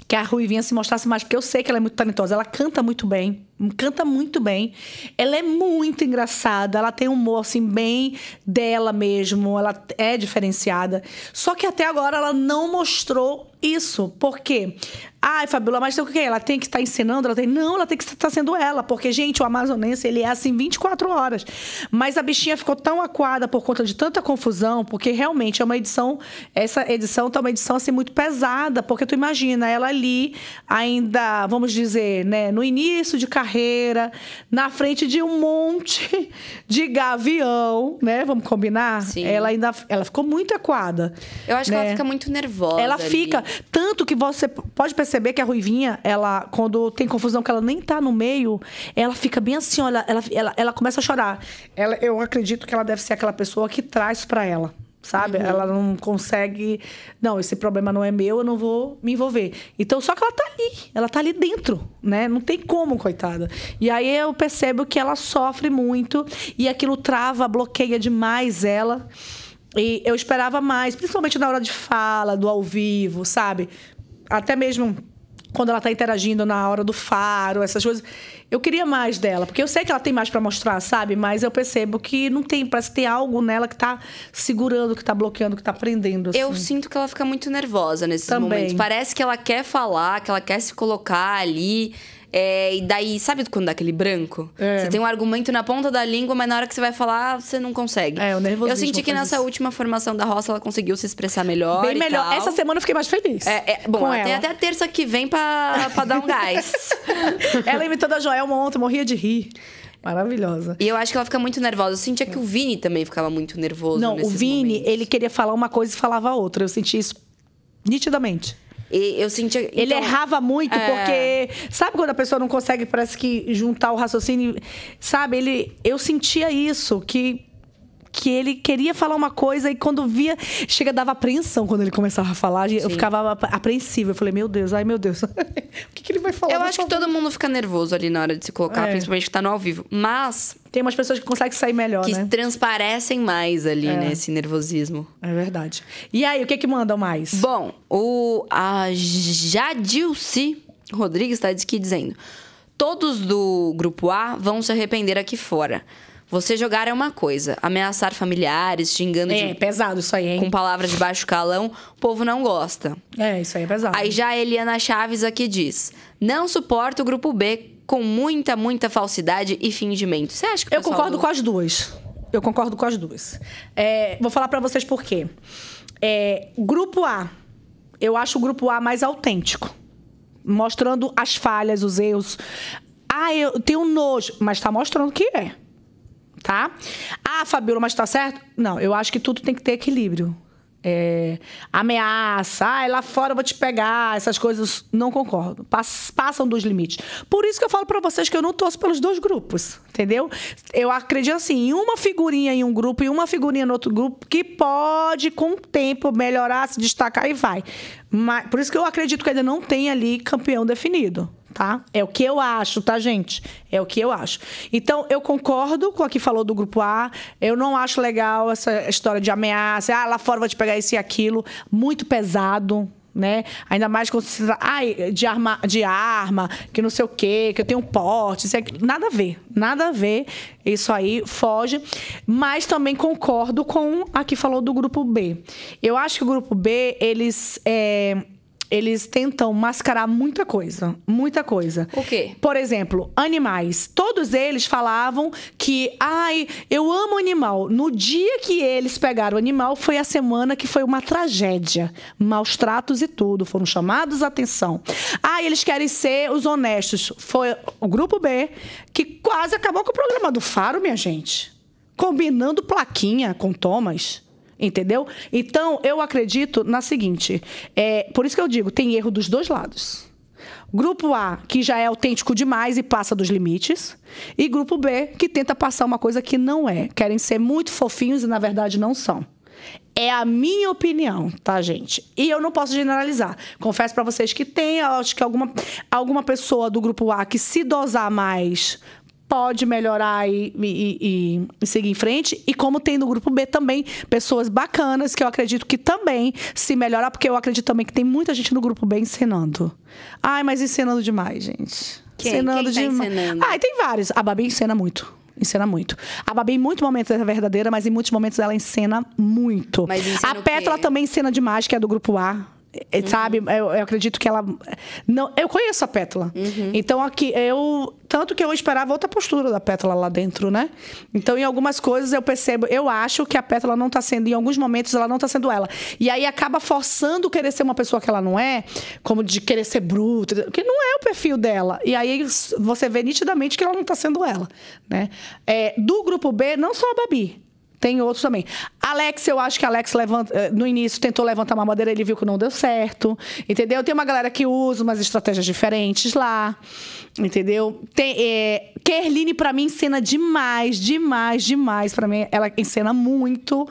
que a Ruivinha se mostrasse mais, porque eu sei que ela é muito talentosa. Ela canta muito bem, canta muito bem. Ela é muito engraçada, ela tem um humor, assim, bem dela mesmo, ela é diferenciada. Só que até agora ela não mostrou isso. Por quê? Ai, Fabiola, mas tem o quê? Ela tem que estar ensinando? Ela tem... Não, ela tem que estar sendo ela. Porque, gente, o amazonense, ele é assim 24 horas. Mas a bichinha ficou tão acuada por conta de tanta confusão, porque realmente é uma edição... Essa edição tá uma edição, assim, muito pesada. Porque tu imagina, ela ali, ainda, vamos dizer, né, no início de carreira, na frente de um monte de gavião, né? Vamos combinar? Sim. Ela ainda ela ficou muito equada. Eu acho que né? ela fica muito nervosa. Ela ali. fica. Tanto que você pode perceber que a Ruivinha, ela, quando tem confusão, que ela nem tá no meio, ela fica bem assim, olha, ela, ela, ela começa a chorar. Ela, eu acredito que ela deve ser aquela pessoa que traz pra ela. Sabe? Ela não consegue. Não, esse problema não é meu, eu não vou me envolver. Então, só que ela tá ali, ela tá ali dentro, né? Não tem como, coitada. E aí eu percebo que ela sofre muito e aquilo trava, bloqueia demais ela. E eu esperava mais, principalmente na hora de fala, do ao vivo, sabe? Até mesmo quando ela tá interagindo na hora do faro, essas coisas. Eu queria mais dela, porque eu sei que ela tem mais para mostrar, sabe? Mas eu percebo que não tem, parece que tem algo nela que tá segurando, que tá bloqueando, que tá prendendo. Assim. Eu sinto que ela fica muito nervosa nesses Também. momentos. Parece que ela quer falar, que ela quer se colocar ali. É, e daí, sabe quando dá aquele branco? É. Você tem um argumento na ponta da língua, mas na hora que você vai falar, você não consegue. É, o nervosismo Eu senti que nessa isso. última formação da roça ela conseguiu se expressar melhor. Bem melhor. tal. Essa semana eu fiquei mais feliz. É, é, bom, ela ela. tem até a terça que vem pra, pra dar um gás. ela imitando a Joelma ontem, morria de rir. Maravilhosa. E eu acho que ela fica muito nervosa. Eu sentia que o Vini também ficava muito nervoso. Não, o Vini, momentos. ele queria falar uma coisa e falava outra. Eu senti isso nitidamente. E eu sentia. Ele então, errava muito, é. porque. Sabe quando a pessoa não consegue, parece que, juntar o raciocínio? Sabe, ele. Eu sentia isso, que. Que ele queria falar uma coisa e quando via. Chega, dava apreensão quando ele começava a falar. Eu ficava ap- apreensiva. Eu falei, meu Deus, ai meu Deus. o que, que ele vai falar? Eu acho que favor? todo mundo fica nervoso ali na hora de se colocar, É. principalmente que tá no ao vivo. Mas Tem umas pessoas que conseguem sair melhor, que né? transparecem mais ali, né? Esse nervosismo. É verdade. E aí, o que que mandam mais? Bom, o a Jadilci Rodrigues está aqui dizendo: Todos do grupo A vão se arrepender aqui fora. Você jogar é uma coisa, ameaçar familiares, xingando É, de- pesado isso aí, hein? com palavras de baixo calão, o povo não gosta. É, isso aí é pesado. Aí já a Eliana Chaves aqui diz: Não suporta o grupo B com muita, muita falsidade e fingimento. Você acha que o Eu concordo do- com as duas. Eu concordo com as duas. É, vou falar pra vocês por quê. É, grupo A. Eu acho o grupo A mais autêntico. Mostrando as falhas, os erros. Ah, eu tenho nojo, mas tá mostrando que é. Tá? Ah, Fabiola, mas tá certo? Não, eu acho que tudo tem que ter equilíbrio. É, ameaça, ah, lá fora eu vou te pegar, essas coisas, não concordo. Pass- passam dos limites. Por isso que eu falo pra vocês que eu não torço pelos dois grupos, entendeu? Eu acredito assim, em uma figurinha em um grupo e uma figurinha no outro grupo, que pode, com o tempo, melhorar, se destacar e vai. Mas, por isso que eu acredito que ainda não tem ali campeão definido tá? É o que eu acho, tá, gente? É o que eu acho. Então, eu concordo com a que falou do grupo A. Eu não acho legal essa história de ameaça. Ah, lá fora vou te pegar isso e aquilo. Muito pesado. Né? Ainda mais quando se trata ai, de, arma, de arma, que não sei o quê, que eu tenho porte, isso nada a ver, nada a ver. Isso aí foge. Mas também concordo com a que falou do grupo B. Eu acho que o grupo B, eles. é, eles tentam mascarar muita coisa. Muita coisa. O quê? Por exemplo, animais. Todos eles falavam que, ai, eu amo animal. No dia que eles pegaram o animal, foi a semana que foi uma tragédia. Maus tratos e tudo. Foram chamados a atenção. Ah, eles querem ser os honestos. Foi o grupo B que quase acabou com o programa do Faro, minha gente. Combinando plaquinha com Thomas. Entendeu? Então, eu acredito na seguinte: é, por isso que eu digo, tem erro dos dois lados. Grupo A, que já é autêntico demais e passa dos limites. E grupo B, que tenta passar uma coisa que não é. Querem ser muito fofinhos e, na verdade, não são. É a minha opinião, tá, gente? E eu não posso generalizar. Confesso pra vocês que tem, acho que alguma, alguma pessoa do grupo A que se dosar mais pode melhorar e, e- e- seguir em frente. E como tem no grupo B também pessoas bacanas que eu acredito que também se melhorar, porque eu acredito também que tem muita gente no grupo B ensinando. Ai, mas ensinando demais, gente. Quem? Ensinando Quem tá dema- ensinando? Ai, tem vários. A Babi ensina muito. Ensina muito. A Babi, em muitos momentos, é verdadeira, mas em muitos momentos ela ensina muito. Mas ensina a quê? também ensina demais, que é do grupo A. É, Sabe? Eu, eu acredito que ela. Não, eu conheço a Pétala. Então, aqui, eu. Tanto que eu esperava outra postura da Pétala lá dentro, né? Então, em algumas coisas eu percebo, eu acho que a Pétala não tá sendo, em alguns momentos, ela não tá sendo ela. E aí acaba forçando querer ser uma pessoa que ela não é, como de querer ser bruta, que não é o perfil dela. E aí você vê nitidamente que ela não tá sendo ela, né? É, do grupo B, não só a Babi. Tem outros também. Alex, eu acho que Alex levanta, eh, no início tentou levantar uma madeira, ele viu que não deu certo. Entendeu? Tem uma galera que usa umas estratégias diferentes lá. Entendeu? Tem, é, Kerline, pra mim, encena demais, demais, demais. Pra mim, ela encena muito.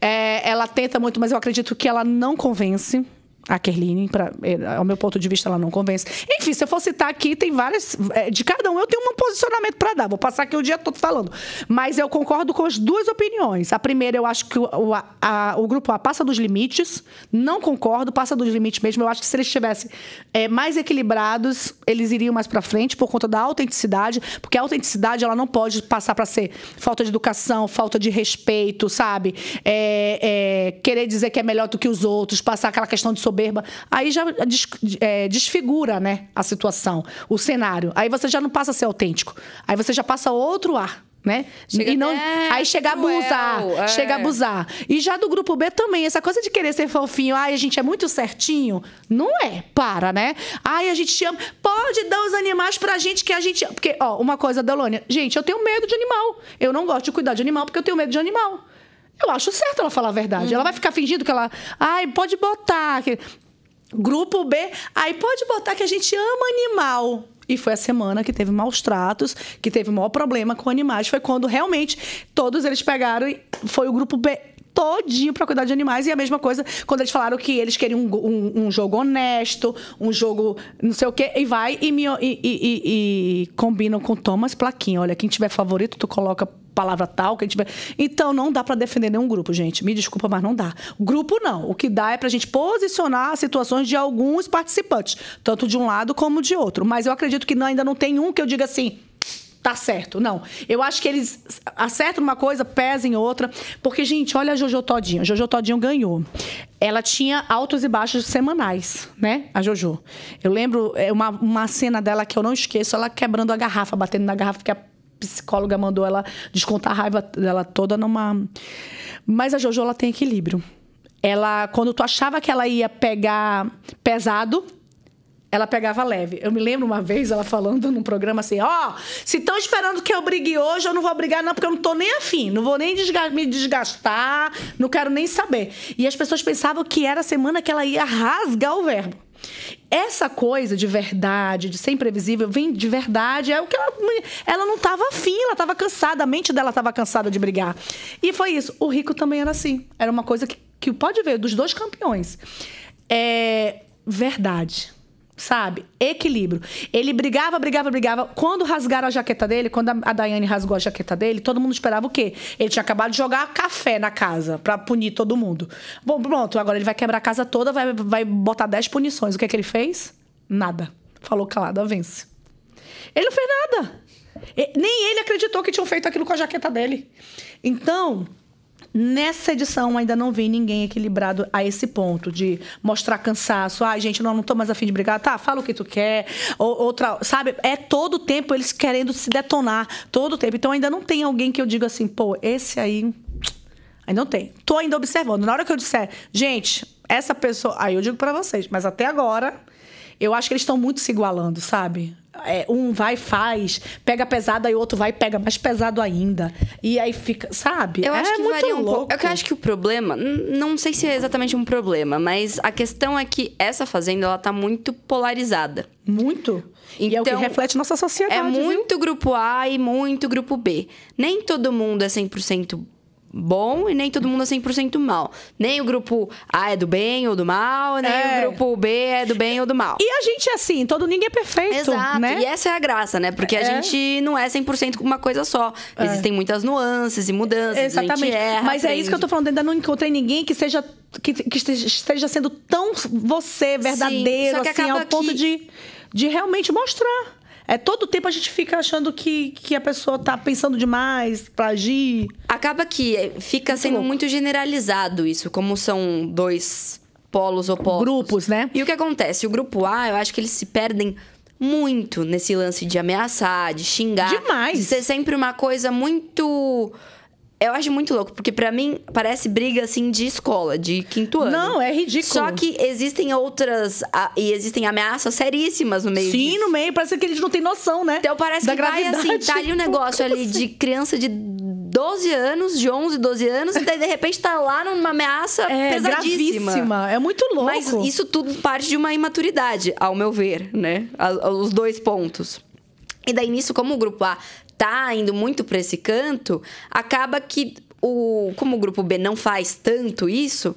É, ela tenta muito, mas eu acredito que ela não convence. A Kerline, pra, é, ao meu ponto de vista, ela não convence. Enfim, se eu for citar aqui, tem várias. é, de cada um eu tenho um posicionamento pra dar. Vou passar aqui o dia todo falando. Mas eu concordo com as duas opiniões. A primeira, eu acho que o, o, a- o grupo A passa dos limites. Não concordo, passa dos limites mesmo. Eu acho que se eles estivessem é, mais equilibrados, eles iriam mais pra frente por conta da autenticidade. Porque a autenticidade, ela não pode passar pra ser falta de educação, falta de respeito, sabe? É, é, querer dizer que é melhor do que os outros, passar aquela questão de soberba. Aí já des- é, desfigura, né, a situação, o cenário. Aí você já não passa a ser autêntico. Aí você já passa outro ar. Né? Chega e não, até aí chega a abusar, é. chega a abusar. E já do grupo B também, essa coisa de querer ser fofinho, ai, a gente é muito certinho, não é, para, né? Ai, a gente chama, pode dar os animais pra gente que a gente, porque, ó, uma coisa, Delônia, gente, eu tenho medo de animal. Eu não gosto de cuidar de animal porque eu tenho medo de animal. Eu acho certo ela falar a verdade. Ela vai ficar fingindo que ela, ai, pode botar que Grupo B, aí pode botar que a gente ama animal. E foi a semana que teve maus tratos, que teve maior problema com animais. Foi quando realmente todos eles pegaram e foi o grupo B todinho pra cuidar de animais. E a mesma coisa quando eles falaram que eles queriam um, um- um jogo honesto, um jogo não sei o quê. E vai e, me, e, e- e- combinam com Thomas Plaquinha. Olha, quem tiver favorito, tu coloca palavra tal, quem tiver. Então não dá pra defender nenhum grupo, gente. Me desculpa, mas não dá. Grupo não. O que dá é pra gente posicionar as situações de alguns participantes, tanto de um lado como de outro. Mas eu acredito que ainda não tem um que eu diga assim. Tá certo, não. Eu acho que eles acertam uma coisa, pesam em outra. Porque, gente, olha a Jojo Todinho. A Jojo Todinho ganhou. Ela tinha altos e baixos semanais, né? A Jojo. Eu lembro é, uma, uma cena dela que eu não esqueço, ela quebrando a garrafa, batendo na garrafa, que a psicóloga mandou ela descontar a raiva dela toda numa. Mas a Jojo ela tem equilíbrio. Ela, quando tu achava que ela ia pegar pesado, ela pegava leve. Eu me lembro uma vez ela falando num programa assim: Ó, se estão esperando que eu brigue hoje, eu não vou brigar, não, porque eu não tô nem afim. Não vou nem desga- me desgastar, não quero nem saber. E as pessoas pensavam que era a semana que ela ia rasgar o verbo. Essa coisa de verdade, de ser imprevisível, vem de verdade. É o que ela, ela não estava afim, ela estava cansada, a mente dela estava cansada de brigar. E foi isso. O Rico também era assim. Era uma coisa que, que pode ver dos dois campeões. É verdade. Sabe? Equilíbrio. Ele brigava, brigava, brigava. Quando rasgaram a jaqueta dele, quando a Daiane rasgou a jaqueta dele, todo mundo esperava o quê? Ele tinha acabado de jogar café na casa pra punir todo mundo. Bom, pronto, agora ele vai quebrar a casa toda, vai, vai botar 10 punições. O que é que ele fez? Nada. Falou calado, vence. Ele não fez nada. Nem ele acreditou que tinham feito aquilo com a jaqueta dele. Então, nessa edição ainda não vi ninguém equilibrado a esse ponto de mostrar cansaço. Ai, gente, não, não tô mais afim de brigar. Tá, fala o que tu quer. Ou, outra, sabe? É todo o tempo eles querendo se detonar. Todo o tempo. Então ainda não tem alguém que eu diga assim, pô, esse aí. Ainda não tem. Tô ainda observando. Na hora que eu disser, gente, essa pessoa. Aí eu digo pra vocês, mas até agora, eu acho que eles estão muito se igualando, sabe? É, um vai faz, pega pesado, aí o outro vai e pega mais pesado ainda. E aí fica, sabe? Eu é acho que muito varia um louco. pouco. É eu acho que o problema, não sei se é exatamente um problema, mas a questão é que essa fazenda ela tá muito polarizada. Muito. e é o que Então, reflete nossa sociedade. É viu? muito grupo A e muito grupo B. Nem todo mundo é 100% bom e nem todo mundo é 100% mal. Nem o grupo A é do bem ou do mal, nem É. o grupo B é do bem ou do mal. E a gente é assim, todo ninguém é perfeito, Exato. né? E essa é a graça, né? Porque a É. gente não é 100% uma coisa só. Existem muitas nuances e mudanças. Exatamente. Erra, Mas é isso que eu tô aprende. falando, ainda não encontrei ninguém que seja que, que esteja- sendo tão você, verdadeiro, que assim, ao ponto que- de, de realmente mostrar. É todo tempo a gente fica achando que, que a pessoa tá pensando demais pra agir. Acaba que fica sendo louco. muito generalizado isso, como são dois polos opostos. Grupos, né? E o que acontece? O grupo A, eu acho que eles se perdem muito nesse lance de ameaçar, de xingar. Demais. De ser sempre uma coisa muito. Eu acho muito louco, porque pra mim parece briga assim de escola, de quinto ano. Não, é ridículo. Só que existem outras. a- e existem ameaças seríssimas no meio Sim, disso. no meio, parece que eles não têm noção, né? Então parece Da que vai assim, gravidade. tá ali o negócio ali assim? de criança de 12 anos, de 11, 12 anos, e daí de repente tá lá numa ameaça É pesadíssima. gravíssima. É muito louco. Mas isso tudo parte de uma imaturidade, ao meu ver, né? Os dois pontos. E daí nisso, como o grupo A tá indo muito pra esse canto, acaba que o como o grupo B não faz tanto isso,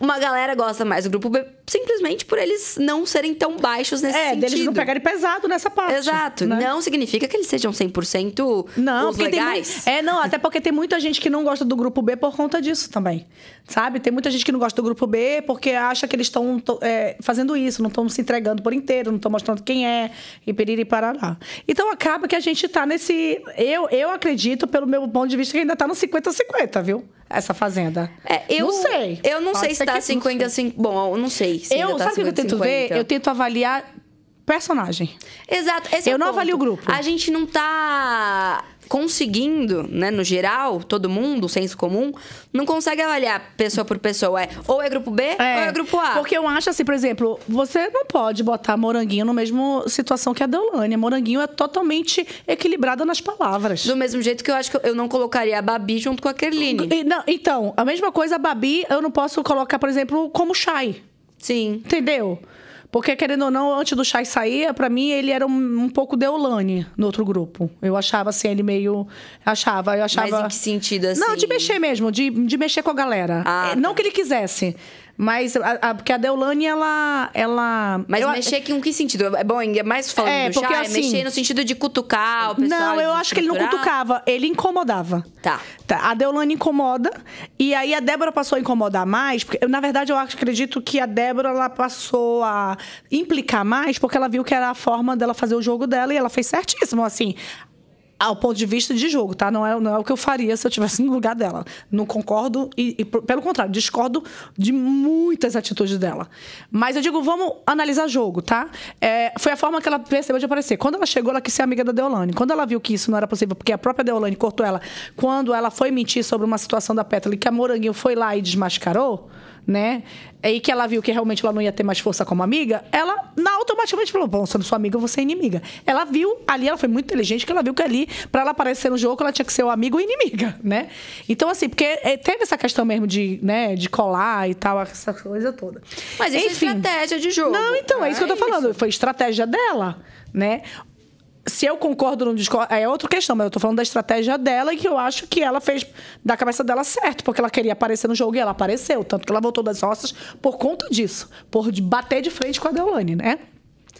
uma galera gosta mais. Do grupo B simplesmente por eles não serem tão baixos nesse É, sentido. deles não pegarem pesado nessa parte. Exato. né? Não significa que eles sejam 100% Não, os tem legais. muito, é não, até porque tem muita gente que não gosta do grupo B por conta disso também, sabe? Tem muita gente que não gosta do grupo B porque acha que eles estão é, fazendo isso, não estão se entregando por inteiro, não estão mostrando quem é e periri parará. Então acaba que a gente tá nesse, eu eu acredito pelo meu ponto de vista que ainda tá no 50-50, viu? Essa fazenda. É, eu não sei. Eu não Pode sei se tá que- não 50 sei. 50. Bom, eu não sei. Se Eu, tá sabe o que eu tento 50, ver? 50. Eu tento avaliar personagem. Exato. Esse é Eu o não ponto. avalio o grupo. A gente não tá conseguindo, né, no geral, todo mundo, senso comum, não consegue avaliar pessoa por pessoa. É, ou é grupo B ou é grupo A. Porque eu acho assim, por exemplo, você não pode botar Moranguinho na mesma situação que a Deolane. Moranguinho é totalmente equilibrada nas palavras. Do mesmo jeito que eu acho que eu não colocaria a Babi junto com a Kerline. Não, então, a mesma coisa a Babi, eu não posso colocar, por exemplo, como Shai. Sim. Entendeu? Porque, querendo ou não, antes do Shai sair, pra mim, ele era um, um pouco Deolane no outro grupo. Eu achava, assim, ele meio... Achava, eu achava... Mas em que sentido, assim? Não, de mexer mesmo, de, de mexer com a galera. Ah, É, Não tá. que ele quisesse, mas a, a- porque a Deolane, ela... ela Mas eu- mexer que em que sentido? É bom, é mais falando É, porque chá, é assim- mexer no sentido de cutucar o pessoal. Não, eu acho que ele não cutucava, ele incomodava. Tá. Tá, A Deolane incomoda. E aí a Débora passou a incomodar mais. Porque, eu, na verdade, eu acredito que a Débora ela passou a implicar mais porque ela viu que era a forma dela fazer o jogo dela e ela fez certíssimo, assim. Ao ponto de vista de jogo, tá? Não é, não é o que eu faria se eu estivesse no lugar dela. Não concordo e, e, pelo contrário, discordo de muitas atitudes dela. Mas eu digo, vamos analisar jogo, tá? É, foi a forma que ela percebeu de aparecer. Quando ela chegou, ela quis ser amiga da Deolane. Quando ela viu que isso não era possível, porque a própria Deolane cortou ela, quando ela foi mentir sobre uma situação da e que a Moranguinho foi lá e desmascarou, né? E que ela viu que realmente ela não ia ter mais força como amiga, ela na automaticamente falou: Bom, sendo sua amiga, você é inimiga. Ela viu ali, ela foi muito inteligente, que ela viu que ali, pra ela aparecer no jogo, ela tinha que ser o amigo ou inimiga, né? Então, assim, porque eh, teve essa questão mesmo de, né, de colar e tal, essa coisa toda. Mas isso é estratégia de jogo. Não, então, é isso que eu tô É falando. isso. Foi estratégia dela, né? Se eu concordo ou não discordo, é outra questão, mas eu tô falando da estratégia dela e que eu acho que ela fez da cabeça dela certo, porque ela queria aparecer no jogo e ela apareceu. Tanto que ela voltou das roças por conta disso, por bater de frente com a Deolane, né?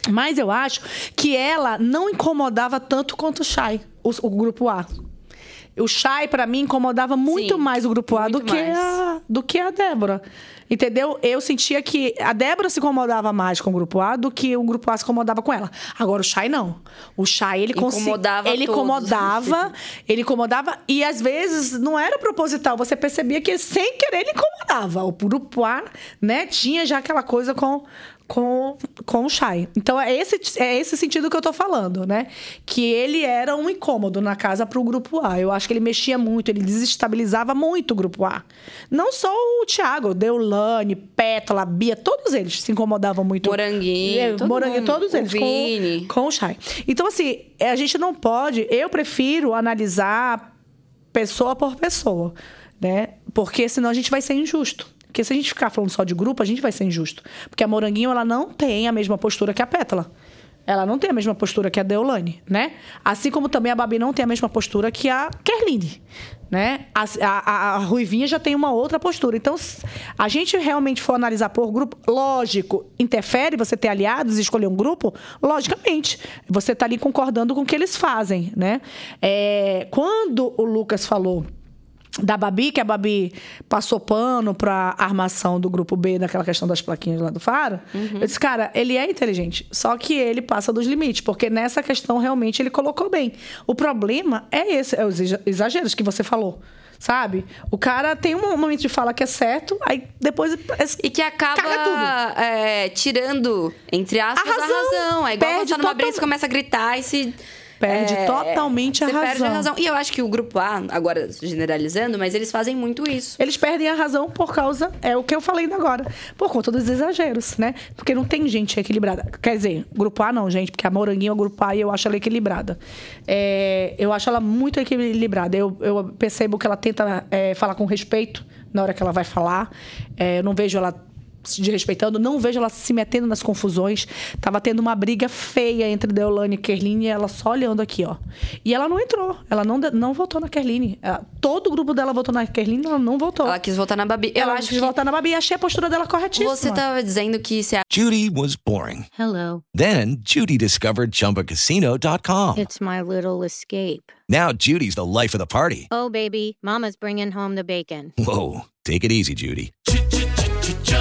Mas eu acho que ela não incomodava tanto quanto o Shai, o, o grupo A. O Shai, pra mim, incomodava muito Sim, mais o grupo A do que, mais. a, do que a Débora. Entendeu? Eu sentia que a Débora se incomodava mais com o grupo A do que o grupo A se incomodava com ela. Agora o Shai não. O Shai ele Incomodava ele todos. incomodava, ele incomodava e às vezes não era proposital, você percebia que sem querer ele incomodava. O grupo A, né, tinha já aquela coisa com com, com o Shai. Então é esse, é esse sentido que eu tô falando, né? Que ele era um incômodo na casa pro grupo A. Eu acho que ele mexia muito, ele desestabilizava muito o grupo A. Não só o Thiago, Deulane, Pétala, Bia, todos eles se incomodavam muito. Moranguinho, É, todo Moranguinho, mundo. todos eles. Com, com o Shai. Então, assim, é, a gente não pode. Eu prefiro analisar pessoa por pessoa, né? Porque senão a gente vai ser injusto. Porque se a gente ficar falando só de grupo, a gente vai ser injusto. Porque a Moranguinho, ela não tem a mesma postura que a Pétala. Ela não tem a mesma postura que a Deolane, né? Assim como também a Babi não tem a mesma postura que a Kerline, né? A, a, a- Ruivinha já tem uma outra postura. Então, a gente realmente for analisar por grupo, lógico, interfere você ter aliados e escolher um grupo? Logicamente. Você está ali concordando com o que eles fazem, né? É, quando o Lucas falou da Babi, que a Babi passou pano pra armação do grupo B daquela questão das plaquinhas lá do Faro. Eu disse, cara, ele é inteligente, só que ele passa dos limites, porque nessa questão realmente ele colocou bem. O problema é esse, é os exa- exageros que você falou. Sabe? O cara tem um momento de fala que é certo, aí depois. E que acaba é, tirando, entre aspas, A a razão. razão. É igual Perde tá numa total- briga, você começa a gritar e se. Perde é, totalmente a você perde a razão. razão. E eu acho que o grupo A, agora generalizando, mas eles fazem muito isso. Eles perdem a razão por causa, é o que eu falei ainda agora, por conta dos exageros, né? Porque não tem gente equilibrada. Quer dizer, grupo A não, gente, porque a Moranguinho é o grupo A e eu acho ela equilibrada. É, eu acho ela muito equilibrada. Eu, eu percebo que ela tenta é, falar com respeito na hora que ela vai falar. É, eu não vejo ela se desrespeitando, não vejo ela se metendo nas confusões. Tava tendo uma briga feia entre Deolane e Kerline e ela só olhando aqui, ó. E ela não entrou, ela não, não votou na Kerline. Ela- todo o grupo dela votou na Kerline, ela não votou. Ela quis votar na Babi. Eu ela acho quis que votar na Babi e achei a postura dela corretíssima. você tava dizendo que se a Judy was boring. Hello. Then Judy discovered ChumbaCasino.com. It's my little escape. Now Judy's the life of the party. Oh, baby, Mama's bringing home the bacon. Whoa, take it easy, Judy.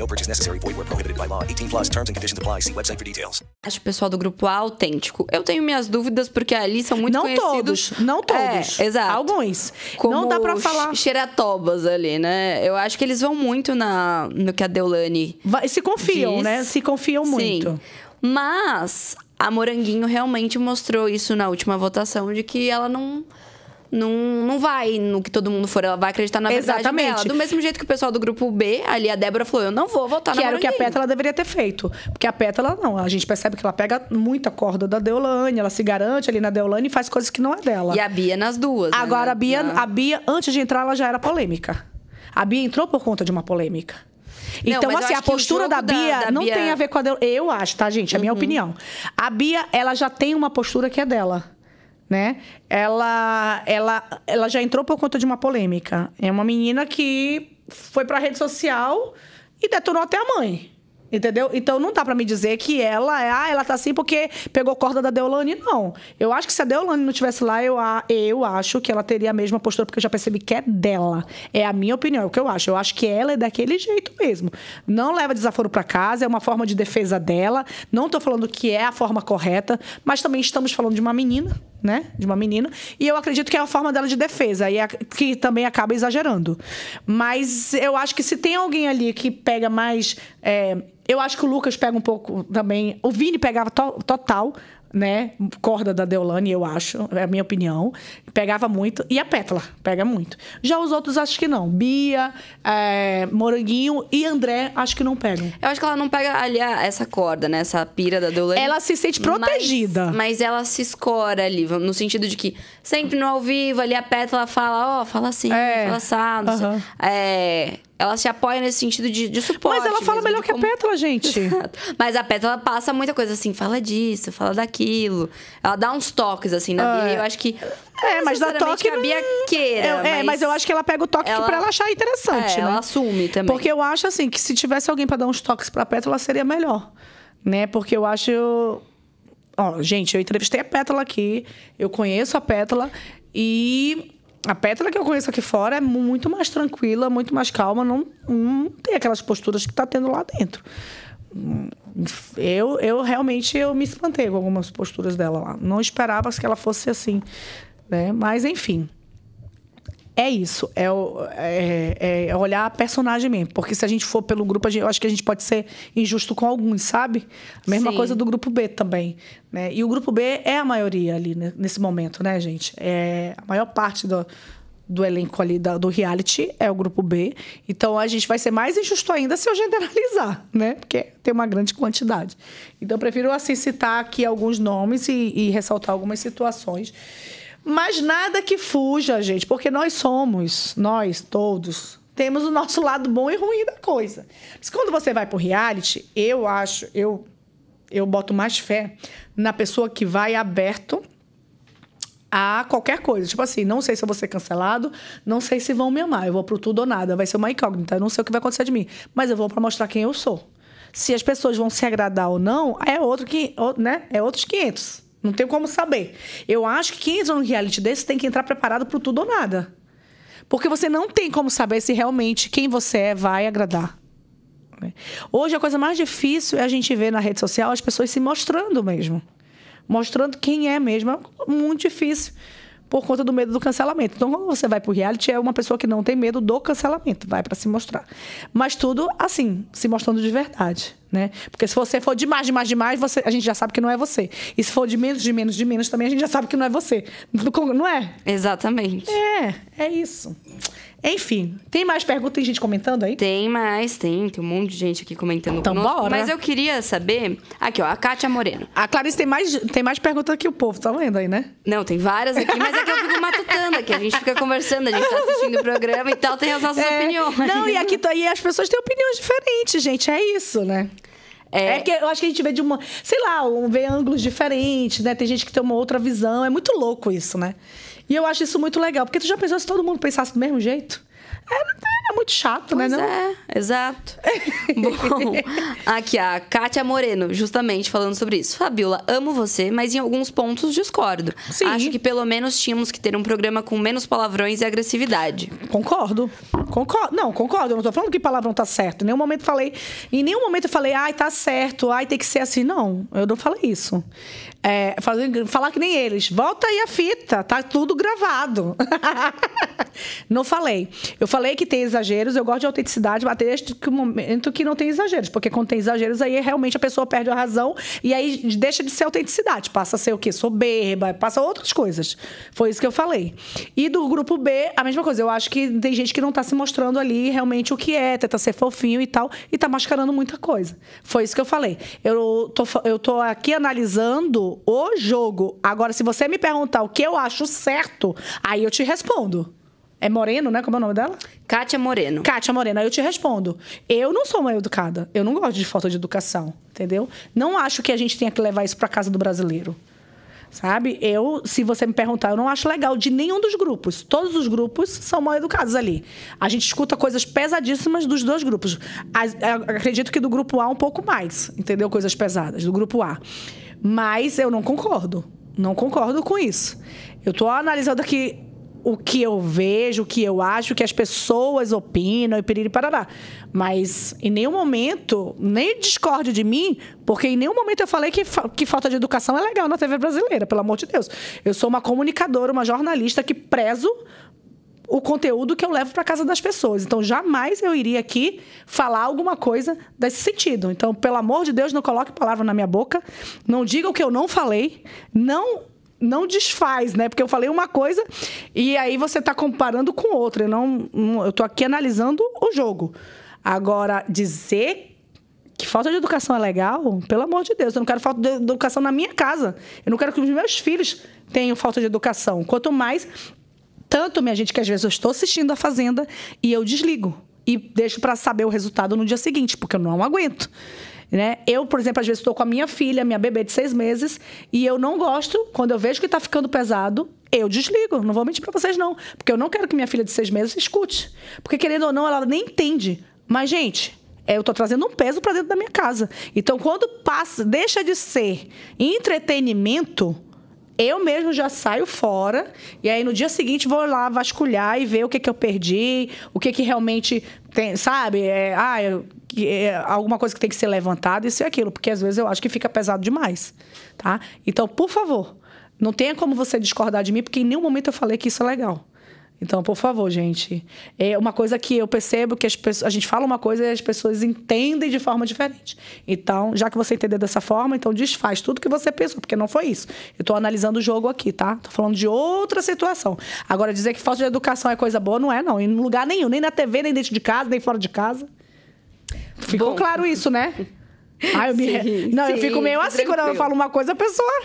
No purchase necessary. Void where prohibited by law. 18 plus terms and conditions apply. See website for details. acho o pessoal do grupo A autêntico. Eu tenho minhas dúvidas porque ali são muito Não conhecidos. todos, não todos. É, exato. Alguns. Como Não dá pra falar. xeratobas ali, né? Eu acho que eles vão muito na, no que a Deolane Vai- se confiam, diz. né? Se confiam muito. Sim. Mas a Moranguinho realmente mostrou isso na última votação de que ela não. Não, não vai no que todo mundo for, ela vai acreditar na verdade Exatamente. dela. Do mesmo jeito que o pessoal do grupo B, ali a Débora falou: Eu não vou votar Que na era o que a. Pétala deveria ter feito. Porque a Pétala, não. A gente percebe que ela pega muita corda da Deolane, ela se garante ali na Deolane e faz coisas que não é dela. E a Bia nas duas. né? Agora, a Bia, Na- a Bia, antes de entrar, ela já era polêmica. A Bia entrou por conta de uma polêmica. Não, Então, eu assim, a que postura da da- Bia da não Bia- Uhum. tem a ver com a dela. Eu acho, tá, gente? É a minha opinião. A Bia, ela já tem uma postura que é dela. Né? Ela, ela, ela já entrou por conta de uma polêmica. É uma menina que foi pra rede social e detonou até a mãe. Entendeu? Então não dá pra me dizer que ela é, ah, ela tá assim porque pegou corda da Deolane, não. Eu acho que se a Deolane não tivesse lá, eu, eu acho que ela teria a mesma postura, porque eu já percebi que é dela. É a minha opinião, é o que eu acho. Eu acho que ela é daquele jeito mesmo. Não leva desaforo pra casa, é uma forma de defesa dela. Não tô falando que é a forma correta, mas também estamos falando de uma menina, né? De uma menina. E eu acredito que é a forma dela de defesa, e a- que também acaba exagerando. Mas eu acho que se tem alguém ali que pega mais. é, eu acho que o Lucas pega um pouco também. O Vini pegava to- total, né? Corda da Deolane, eu acho, é a minha opinião. Pegava muito. E a Pétala pega muito. Já os outros acho que não. Bia, é, Moranguinho e André acho que não pegam. Eu acho que ela não pega ali a- essa corda, né? Essa pira da Deolane. Ela se sente protegida. Mas, mas ela se escora ali, no sentido de que sempre no ao vivo ali a Pétala fala, ó, fala assim, É. fala assado. Aham. É, ela se apoia nesse sentido de, de suporte. Mas ela fala melhor que a como- Pétala, gente. Exato. Mas a Pétala passa muita coisa assim, fala disso, fala daquilo. Ela dá uns toques assim na Ah, Bia. é. Eu acho que. É, mas dá toque. que a Bia não- queira. É, é, mas eu acho que ela pega o toque ela- pra ela achar interessante, É, né? ela assume também. Porque eu acho assim que se tivesse alguém pra dar uns toques pra Pétala seria melhor, né? Porque eu acho Ó, gente, eu entrevistei a Pétala aqui, eu conheço a Pétala e a Pétala que eu conheço aqui fora é muito mais tranquila, muito mais calma, não, não tem aquelas posturas que tá tendo lá dentro. Eu, eu realmente eu me espantei com algumas posturas dela lá. Não esperava que ela fosse assim, né? Mas enfim. É isso, é, o- é- é olhar a personagem mesmo. Porque se a gente for pelo grupo, gente- eu acho que a gente pode ser injusto com alguns, sabe? A mesma Sim. coisa do grupo B também. Né? E o grupo B é a maioria ali né, nesse momento, né, gente? É, a maior parte do, do elenco ali da- do reality é o grupo B. Então a gente vai ser mais injusto ainda se eu generalizar, né? Porque tem uma grande quantidade. Então eu prefiro assim citar aqui alguns nomes e, e ressaltar algumas situações. Mas nada que fuja, gente, porque nós somos, nós todos, temos o nosso lado bom e ruim da coisa. Mas quando você vai pro reality, eu acho, eu, eu boto mais fé na pessoa que vai aberto a qualquer coisa. Tipo assim, não sei se eu vou ser cancelado, não sei se vão me amar. Eu vou pro tudo ou nada. Vai ser uma incógnita. Eu não sei o que vai acontecer de mim. Mas eu vou pra mostrar quem eu sou. Se as pessoas vão se agradar ou não, é outro que, né? É outros 500. Não tem como saber. Eu acho que quem entra num reality desse tem que entrar preparado pro tudo ou nada. Porque você não tem como saber se realmente quem você é vai agradar. né? Hoje a coisa mais difícil é a gente ver na rede social as pessoas se mostrando mesmo. Mostrando quem é mesmo. É muito difícil por conta do medo do cancelamento. Então, quando você vai pro reality, é uma pessoa que não tem medo do cancelamento, vai para se mostrar. Mas tudo assim, se mostrando de verdade, né? Porque se você for demais, demais, demais, você, a gente já sabe que não é você. E se for de menos, de menos, de menos, também a gente já sabe que não é você. Não é? Exatamente. É, é isso. Enfim, tem mais perguntas? Tem gente comentando aí? Tem mais, tem. Tem um monte de gente aqui comentando Então, conosco. bora. Mas eu queria saber... Aqui, ó, a Kátia Moreno. A Clarice tem mais, tem mais perguntas que o povo, tá vendo aí, né? Não, tem várias aqui, mas é que eu fico matutando aqui. A gente fica conversando, a gente tá assistindo o programa e tal, tem as nossas É, opiniões. Não, e aqui tá- e as pessoas têm opiniões diferentes, gente. É isso, né? É. porque eu acho que a gente vê de uma, sei lá, um, vê ângulos diferentes, né? Tem gente que tem uma outra visão. É muito louco isso, né? E eu acho isso muito legal, porque tu já pensou se todo mundo pensasse do mesmo jeito? Era, era muito chato, Pois né? Não? é, exato. Bom, aqui a Kátia Moreno, justamente falando sobre isso. Fabiola, amo você, mas em alguns pontos discordo. Sim. Acho que pelo menos tínhamos que ter um programa com menos palavrões e agressividade. Concordo. Concordo. Não, concordo. Eu não tô falando que palavrão tá certo. Em nenhum momento falei. Em nenhum momento eu falei, ai, tá certo, ai, tem que ser assim. Não, eu não falei isso. É, falar que nem eles. Volta aí a fita, tá tudo gravado. não falei. Eu falei que tem exageros, eu gosto de autenticidade, mas desde que o momento que não tem exageros. Porque quando tem exageros, aí realmente a pessoa perde a razão e aí deixa de ser autenticidade. Passa a ser o quê? Soberba, passa outras coisas. Foi isso que eu falei. E do grupo B, a mesma coisa. Eu acho que tem gente que não tá se mostrando ali realmente o que é, tenta ser fofinho e tal, e tá mascarando muita coisa. Foi isso que eu falei. Eu tô, eu tô aqui analisando o jogo. Agora, se você me perguntar o que eu acho certo, aí eu te respondo. É Moreno, né? Como é o nome dela? Kátia Moreno. Kátia Morena, aí eu te respondo. Eu não sou uma educada. Eu não gosto de falta de educação, entendeu? Não acho que a gente tenha que levar isso para casa do brasileiro. Sabe? Eu, se você me perguntar, eu não acho legal de nenhum dos grupos. Todos os grupos são mal educados ali. A gente escuta coisas pesadíssimas dos dois grupos. As- Acredito que do grupo A um pouco mais, entendeu? Coisas pesadas, do grupo A. Mas eu não concordo. Não concordo com isso. Eu tô analisando aqui o que eu vejo, o que eu acho, o que as pessoas opinam e piriri parará. Mas em nenhum momento, nem discorde de mim, porque em nenhum momento eu falei que, fa- que falta de educação é legal na TV brasileira, pelo amor de Deus. Eu sou uma comunicadora, uma jornalista que prezo o conteúdo que eu levo para casa das pessoas. Então, jamais eu iria aqui falar alguma coisa desse sentido. Então, pelo amor de Deus, não coloque palavra na minha boca, não diga o que eu não falei, não não desfaz, né? Porque eu falei uma coisa e aí você está comparando com outra. Eu não, eu tô aqui analisando o jogo. Agora, dizer que falta de educação é legal, pelo amor de Deus, eu não quero falta de educação na minha casa. Eu não quero que os meus filhos tenham falta de educação. Quanto mais tanto, minha gente, que às vezes eu estou assistindo a Fazenda e eu desligo. E deixo para saber o resultado no dia seguinte, porque eu não aguento. Né? Eu, por exemplo, às vezes estou com a minha filha, minha bebê de seis meses, e eu não gosto, quando eu vejo que está ficando pesado, eu desligo. Não vou mentir para vocês, não. Porque eu não quero que minha filha de seis meses escute. Porque, querendo ou não, ela nem entende. Mas, gente, é, eu estou trazendo um peso para dentro da minha casa. Então, quando passa, deixa de ser entretenimento, eu mesmo já saio fora e aí no dia seguinte vou lá vasculhar e ver o que, que eu perdi, o que, que realmente tem, sabe? É, ah, eu- é alguma coisa que tem que ser levantada, isso e aquilo, porque às vezes eu acho que fica pesado demais, tá? Então, por favor, não tenha como você discordar de mim, porque em nenhum momento eu falei que isso é legal. Então, por favor, gente. É uma coisa que eu percebo que as pessoas, a gente fala uma coisa e as pessoas entendem de forma diferente. Então, já que você entendeu dessa forma, então desfaz tudo que você pensou, porque não foi isso. Eu estou analisando o jogo aqui, tá? Tô falando de outra situação. Agora, dizer que falta de educação é coisa boa, não é, não. Em lugar nenhum, nem na TV, nem dentro de casa, nem fora de casa. Ficou Bom. claro isso, né? Ah, eu me... Sim, não, eu sim, fico meio assim quando eu tranquilo. falo uma coisa, a pessoa.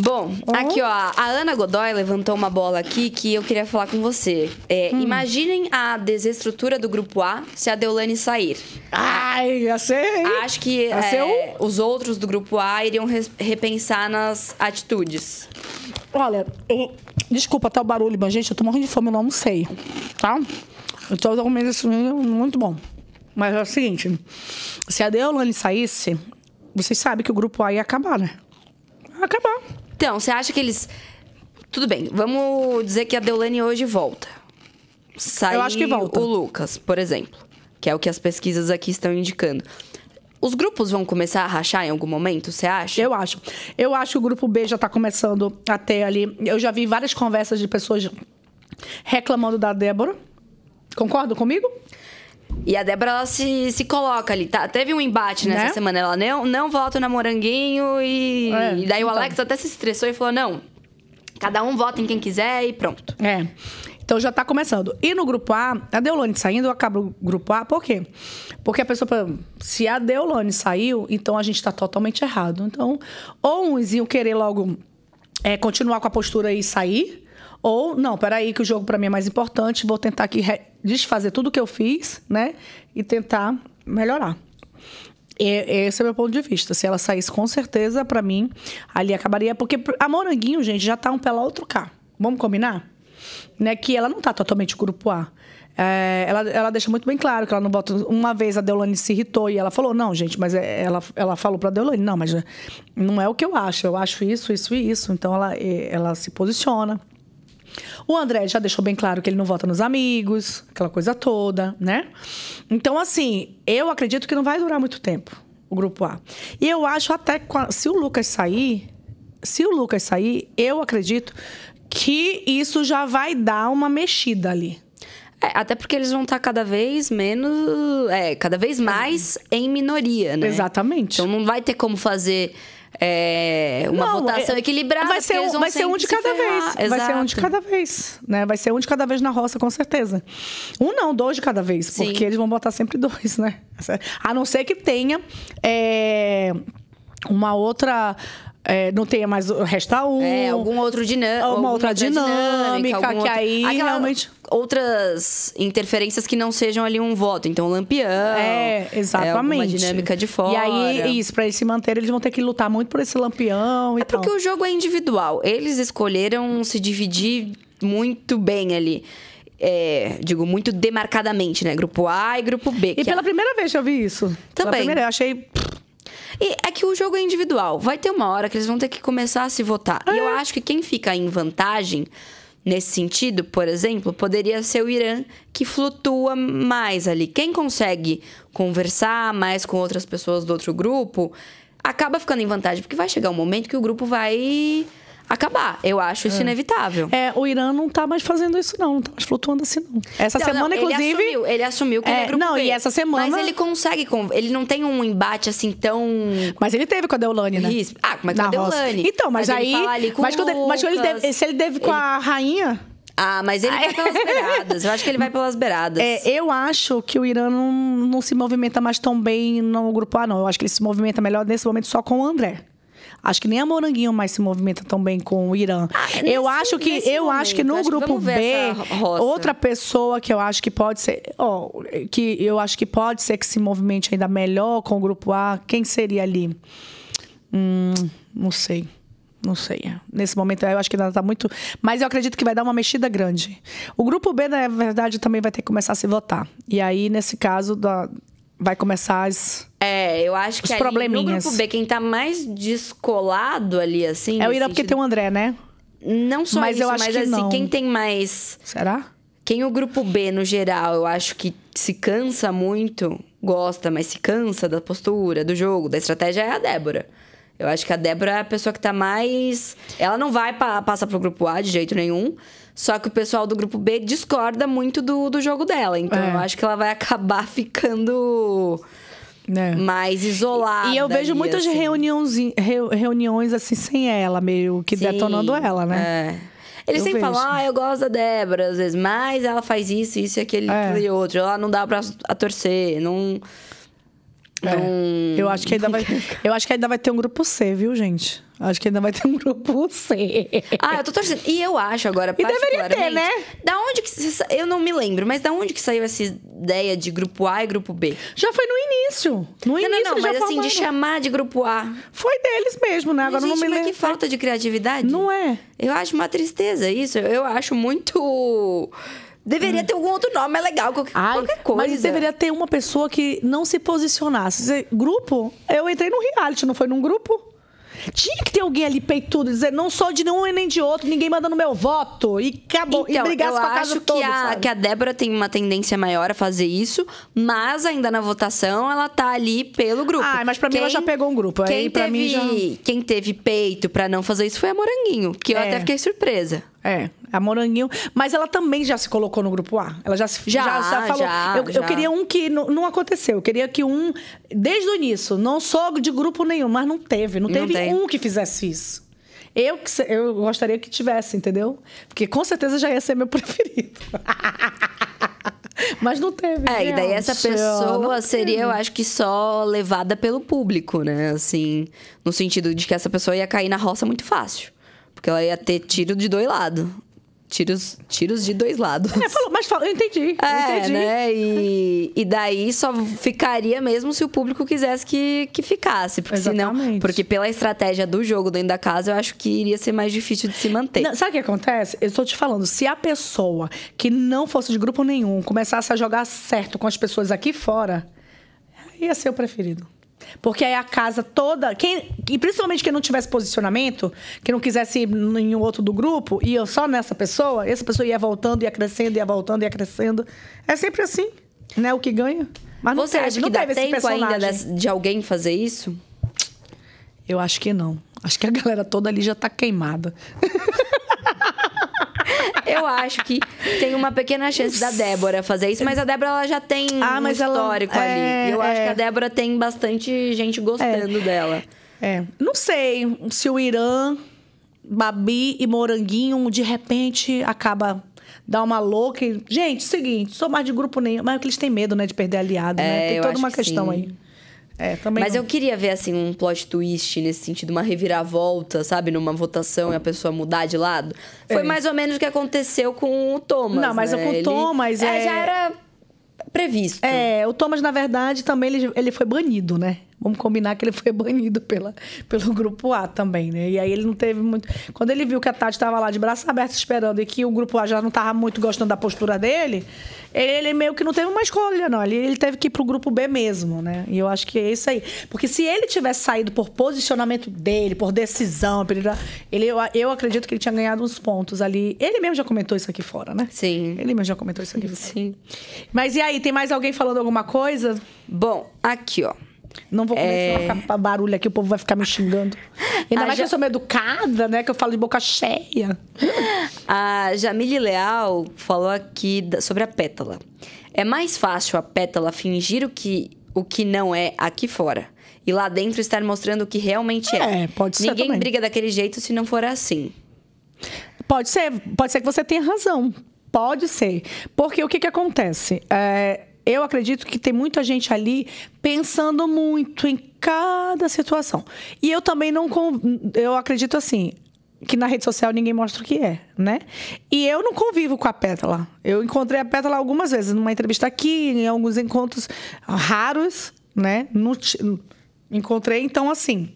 Bom, aqui ó, a Ana Godoy levantou uma bola aqui que eu queria falar com você. É, Hum. Imaginem a desestrutura do grupo A se a Deolane sair. Ai, ia ser. hein? Acho que Ia ser é, os outros do grupo A iriam repensar nas atitudes. Olha, eu- desculpa tá o barulho, mas gente, eu tô morrendo de fome, eu não almocei, tá? Eu tô comendo isso muito bom. Mas é o seguinte, se a Deolane saísse, vocês sabem que o grupo A ia acabar, né? Ia acabar. Então, você acha que eles. Tudo bem, vamos dizer que a Deolane hoje volta. Sai Eu acho que volta. o Lucas, por exemplo, que é o que as pesquisas aqui estão indicando. Os grupos vão começar a rachar em algum momento, você acha? Eu acho. Eu acho que o grupo B já tá começando a ter ali. Eu já vi várias conversas de pessoas reclamando da Débora. Concorda comigo? E a Débora, ela se, se coloca ali, tá? Teve um embate nessa Né? semana. Ela não, não vota na Moranguinho e, É, e daí o então. Alex até se estressou e falou: não, cada um vota em quem quiser e pronto. É. Então já tá começando. E no grupo A, a Deolane saindo, eu acabo o grupo A, por quê? Porque a pessoa, se a Deolane saiu, então a gente tá totalmente errado. Então, ou uns iam querer logo é, continuar com a postura e sair, ou, não, peraí, que o jogo pra mim é mais importante, vou tentar aqui desfazer tudo que eu fiz, né? E tentar melhorar. E- Esse é o meu ponto de vista. Se ela saísse, com certeza, pra mim, ali acabaria. Porque a Moranguinho, gente, já tá um pé lá, outro cá. Vamos combinar? Né? Que ela não tá totalmente grupo A. É, ela, ela deixa muito bem claro que ela não vota. Uma vez a Deolane se irritou e ela falou: não, gente, mas é- ela, ela falou pra Deolane: não, mas não é o que eu acho. Eu acho isso, isso e isso. Então ela, ela se posiciona. O André já deixou bem claro que ele não vota nos amigos, aquela coisa toda, né? Então, assim, eu acredito que não vai durar muito tempo o grupo A. E eu acho até que se o Lucas sair, se o Lucas sair, eu acredito que isso já vai dar uma mexida ali. É, até porque eles vão estar cada vez menos. É, cada vez mais em minoria, né? Exatamente. Então não vai ter como fazer é, uma Não, votação é- equilibrada. Vai ser, um, vai ser um de se cada vez. Vai ser um de Exato. cada vez. Né? Vai ser um de cada vez na roça, com certeza. Um não, dois de cada vez. Sim. Porque eles vão botar sempre dois, né? A não ser que tenha é, uma outra. É, não tenha mais. Resta um. É, algum outro dinâmica. Uma outra dinâmica, que aí realmente- Outras interferências que não sejam ali um voto. Então, lampião. É, exatamente. alguma dinâmica de fora. E aí, isso, pra eles se manterem, eles vão ter que lutar muito por esse lampião e É tal. porque o jogo é individual. Eles escolheram se dividir muito bem ali. É, digo, muito demarcadamente, né? Grupo A e grupo B. E que pela é- primeira vez que eu vi isso. Pela Também. primeira, eu achei. E é que o jogo é individual. Vai ter uma hora que eles vão ter que começar a se votar. E É. eu acho que quem fica em vantagem nesse sentido, por exemplo, poderia ser o Irã, que flutua mais ali. Quem consegue conversar mais com outras pessoas do outro grupo, acaba ficando em vantagem, porque vai chegar um momento que o grupo vai acabar. Eu acho isso inevitável. É, o Irã não tá mais fazendo isso, não. Não tá mais flutuando assim, não. Essa Não, semana, não, inclusive. Ele assumiu, ele assumiu que ele É, é grupo não, B. e essa semana- Mas ele consegue. con- Ele não tem um embate assim tão. Mas ele teve com a Deolane, né? Ris- Ah, mas com a. Deolane. Então, mas, Mas ele aí. mas, ele- mas ele Lucas. deve- se ele deve com a rainha. Ah, mas ele vai pelas beiradas. Eu acho que ele vai pelas beiradas. É, eu acho que o Irã não, não se movimenta mais tão bem no grupo A, não. Eu acho que ele se movimenta melhor nesse momento só com o André. Acho que nem a Moranguinho mais se movimenta tão bem com o Irã. Ah, nesse- eu acho que eu acho que no momento, acho que grupo ver B, outra pessoa que eu acho que pode ser, ó, que eu acho que pode ser que se movimente ainda melhor com o grupo A, quem seria ali? Hum, não sei. Não sei. Nesse momento eu acho que ainda tá muito. Mas eu acredito que vai dar uma mexida grande. O grupo B, na verdade, também vai ter que começar a se votar. E aí, nesse caso, da- vai começar as. É, eu acho que ali, no grupo B, quem tá mais descolado ali, assim. É o Irã porque tem o André, né? Não só Mas isso, eu acho mas que assim, não. quem tem mais. Será? Quem o grupo B, no geral, eu acho que se cansa muito, gosta, mas se cansa da postura, do jogo, da estratégia, é a Débora. Eu acho que a Débora é a pessoa que tá mais. Ela não vai pa passar pro grupo A de jeito nenhum. Só que o pessoal do grupo B discorda muito do, do jogo dela. Então É. eu acho que ela vai acabar ficando É. mais isolada. E eu vejo ali, muitas assim. reuniões, reu- reuniões assim sem ela, meio que Sim, detonando ela, né? É. Eles Eu sempre vejo. falam, ah, eu gosto da Débora, às vezes, mas ela faz isso, isso e aquele, É. aquele outro. Ela não dá pra a torcer, não. É, Não- Eu acho que ainda vai, eu acho que ainda vai ter um grupo C, viu, gente? Acho que ainda vai ter um grupo C. Ah, eu tô torcendo. E eu acho agora, E deveria ter, né? Da onde que... Eu não me lembro, mas da onde que saiu essa ideia de grupo A e grupo B? Já foi no início. No Não, início não, não, mas assim, de formaram. chamar de grupo A. Foi deles mesmo, né? Agora Mas, eu não gente, me mas lembro. que falta de criatividade. Não é. Eu acho uma tristeza isso. Eu acho muito... Deveria ter algum outro nome, é legal, qualquer, Ai, qualquer coisa. Mas deveria ter uma pessoa que não se posicionasse. Dizer, grupo? Eu entrei no reality, não foi num grupo? Tinha que ter alguém ali peitudo, dizer, não sou de nenhum e nem de outro, ninguém manda no meu voto. E acabou. e Então, brigasse eu com a acho casa que, toda, a, sabe? que a Débora tem uma tendência maior a fazer isso, mas ainda na votação ela tá ali pelo grupo. Ah, mas pra mim ela já pegou um grupo. Quem, Aí teve, mim já... quem teve peito pra não fazer isso foi a Moranguinho, que eu É. até fiquei surpresa. É, a Moranguinho. Mas ela também já se colocou no grupo A. Ela já se Já, falou. já, eu, eu já. queria um que não, não aconteceu. Eu queria que um, desde o início, não sou de grupo nenhum, mas não teve. Não Não teve tem. um que fizesse isso. Eu, eu gostaria que tivesse, entendeu? Porque com certeza já ia ser meu preferido. mas não teve. É, e daí essa pessoa não seria, eu acho que só levada pelo público, né? Assim, no sentido de que essa pessoa ia cair na roça muito fácil. Porque ela ia ter tiro de dois lados. Tiros, tiros de dois lados. É, falou, mas falou, eu entendi. eu É, entendi. né? E, e daí só ficaria mesmo se o público quisesse que, que ficasse. Porque senão. Exatamente. Porque pela estratégia do jogo dentro da casa, eu acho que iria ser mais difícil de se manter. Não, sabe o que acontece? Eu estou te falando, se a pessoa que não fosse de grupo nenhum começasse a jogar certo com as pessoas aqui fora, ia ser o preferido. Porque aí a casa toda, quem, e principalmente quem não tivesse posicionamento, que não quisesse ir em outro do grupo, ia só nessa pessoa, essa pessoa ia voltando, ia crescendo, ia voltando, ia crescendo. É sempre assim, né? O que ganha. Mas não Você teve, acha não que dá teve esse tempo ainda personagem. desse- de alguém fazer isso? Eu acho que não. Acho que a galera toda ali já tá queimada. Eu acho que tem uma pequena chance da Débora fazer isso, mas a Débora ela já tem Ah, um mas ela- histórico é, ali. Eu acho é. que a Débora tem bastante gente gostando dela. É, não sei se o Irã, Babi e Moranguinho, de repente, acaba dar uma louca. e- Gente, seguinte, sou mais de grupo nenhum. Mas é que eles têm medo, né, de perder aliado, É, né? Tem eu toda acho uma que questão sim. aí. É, também. Mas não. eu queria ver, assim, um plot twist nesse sentido, uma reviravolta, sabe? Numa votação e a pessoa mudar de lado. Foi É. mais ou menos o que aconteceu com o Thomas. Não, mas né? com o Ele- Thomas, é- Já era previsto. É, o Thomas, na verdade, também ele, ele foi banido, né? Vamos combinar que ele foi banido pela, pelo grupo A também, né? E aí ele não teve muito. Quando ele viu que a Tati estava lá de braços abertos esperando e que o grupo A já não estava muito gostando da postura dele, ele meio que não teve uma escolha, não. Ele, ele teve que ir pro grupo B mesmo, né? E eu acho que é isso aí. Porque se ele tivesse saído por posicionamento dele, por decisão, ele, eu, eu acredito que ele tinha ganhado uns pontos ali. Ele mesmo já comentou isso aqui fora, né? Sim. Ele mesmo já comentou isso aqui fora. Sim. Mas e aí, tem mais alguém falando alguma coisa? Bom, aqui, ó. Não vou começar É. a ficar barulho aqui, o povo vai ficar me xingando. Ainda Ah, mais já- que eu sou meio educada, né? Que eu falo de boca cheia. A Jamile Leal falou aqui sobre a pétala. É mais fácil a pétala fingir o que, o que não é aqui fora. E lá dentro estar mostrando o que realmente é. É, pode ser Ninguém também. briga daquele jeito se não for assim. Pode ser, pode ser que você tenha razão. Pode ser. Porque o que, que acontece? É, eu acredito que tem muita gente ali pensando muito em cada situação. E eu também não. Eu acredito assim. Que na rede social ninguém mostra o que é, né? E eu não convivo com a Pétala. Eu encontrei a Pétala algumas vezes, numa entrevista aqui, em alguns encontros raros, né? No encontrei, então, assim.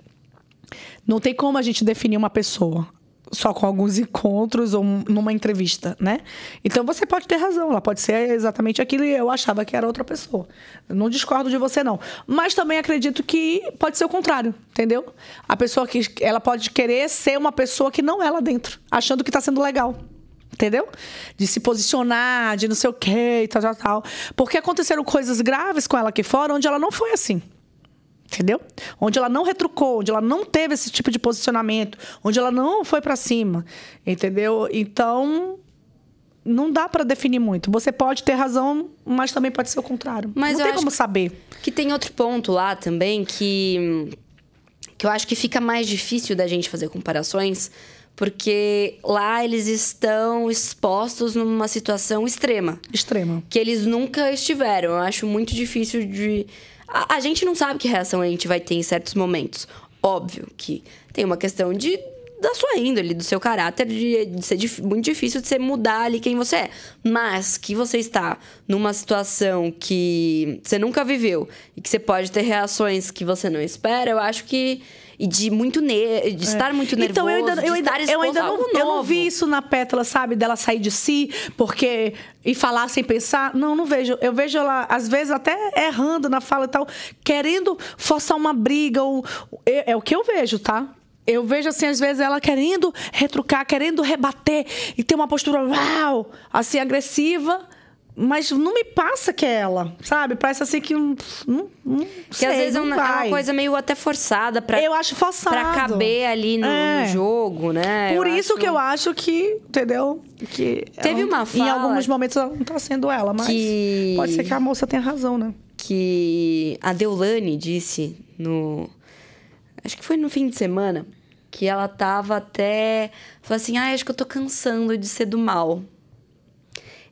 Não tem como a gente definir uma pessoa só com alguns encontros ou numa entrevista, né? Então você pode ter razão, ela pode ser exatamente aquilo e eu achava que era outra pessoa. Não discordo de você não, mas também acredito que pode ser o contrário, entendeu? A pessoa que ela pode querer ser uma pessoa que não é lá dentro, achando que está sendo legal. Entendeu? De se posicionar, de não sei o quê e tal, tal, tal. Porque aconteceram coisas graves com ela aqui fora, onde ela não foi assim. Entendeu? Onde ela não retrucou, onde ela não teve esse tipo de posicionamento, onde ela não foi pra cima, entendeu? Então não dá pra definir muito. Você pode ter razão, mas também pode ser o contrário. Mas não tem como saber. Que tem outro ponto lá também que, que eu acho que fica mais difícil da gente fazer comparações, porque lá eles estão expostos numa situação extrema. Extrema. Que eles nunca estiveram. Eu acho muito difícil de. A, a gente não sabe que reação a gente vai ter em certos momentos. Óbvio que tem uma questão de da sua índole, do seu caráter, de, de ser dif- muito difícil de você mudar ali quem você é. Mas que você está numa situação que você nunca viveu e que você pode ter reações que você não espera, eu acho que. E de muito ne de estar muito nervoso, Então, eu ainda, de eu ainda, estar eu ainda não, eu não vi isso na pétala, sabe? Dela sair de si, porque. E falar sem pensar. Não, não vejo. Eu vejo ela, às vezes, até errando na fala e tal, querendo forçar uma briga. Ou, é, é o que eu vejo, tá? Eu vejo, assim, às vezes, ela querendo retrucar, querendo rebater e ter uma postura, uau, assim, agressiva. Mas não me passa que é ela, sabe? Parece assim que não. não, não Que sei, às vezes é não uma, é uma coisa meio até forçada pra, Eu acho forçado. pra caber ali no, É. no jogo, né? Por Eu isso acho que eu acho que, entendeu? Que Teve ela- uma Em fala alguns momentos ela não tá sendo ela, mas que- pode ser que a moça tenha razão, né? que a Deulane disse no. Acho que foi no fim de semana. Que ela tava até. Falou assim: ah, acho que eu tô cansando de ser do mal.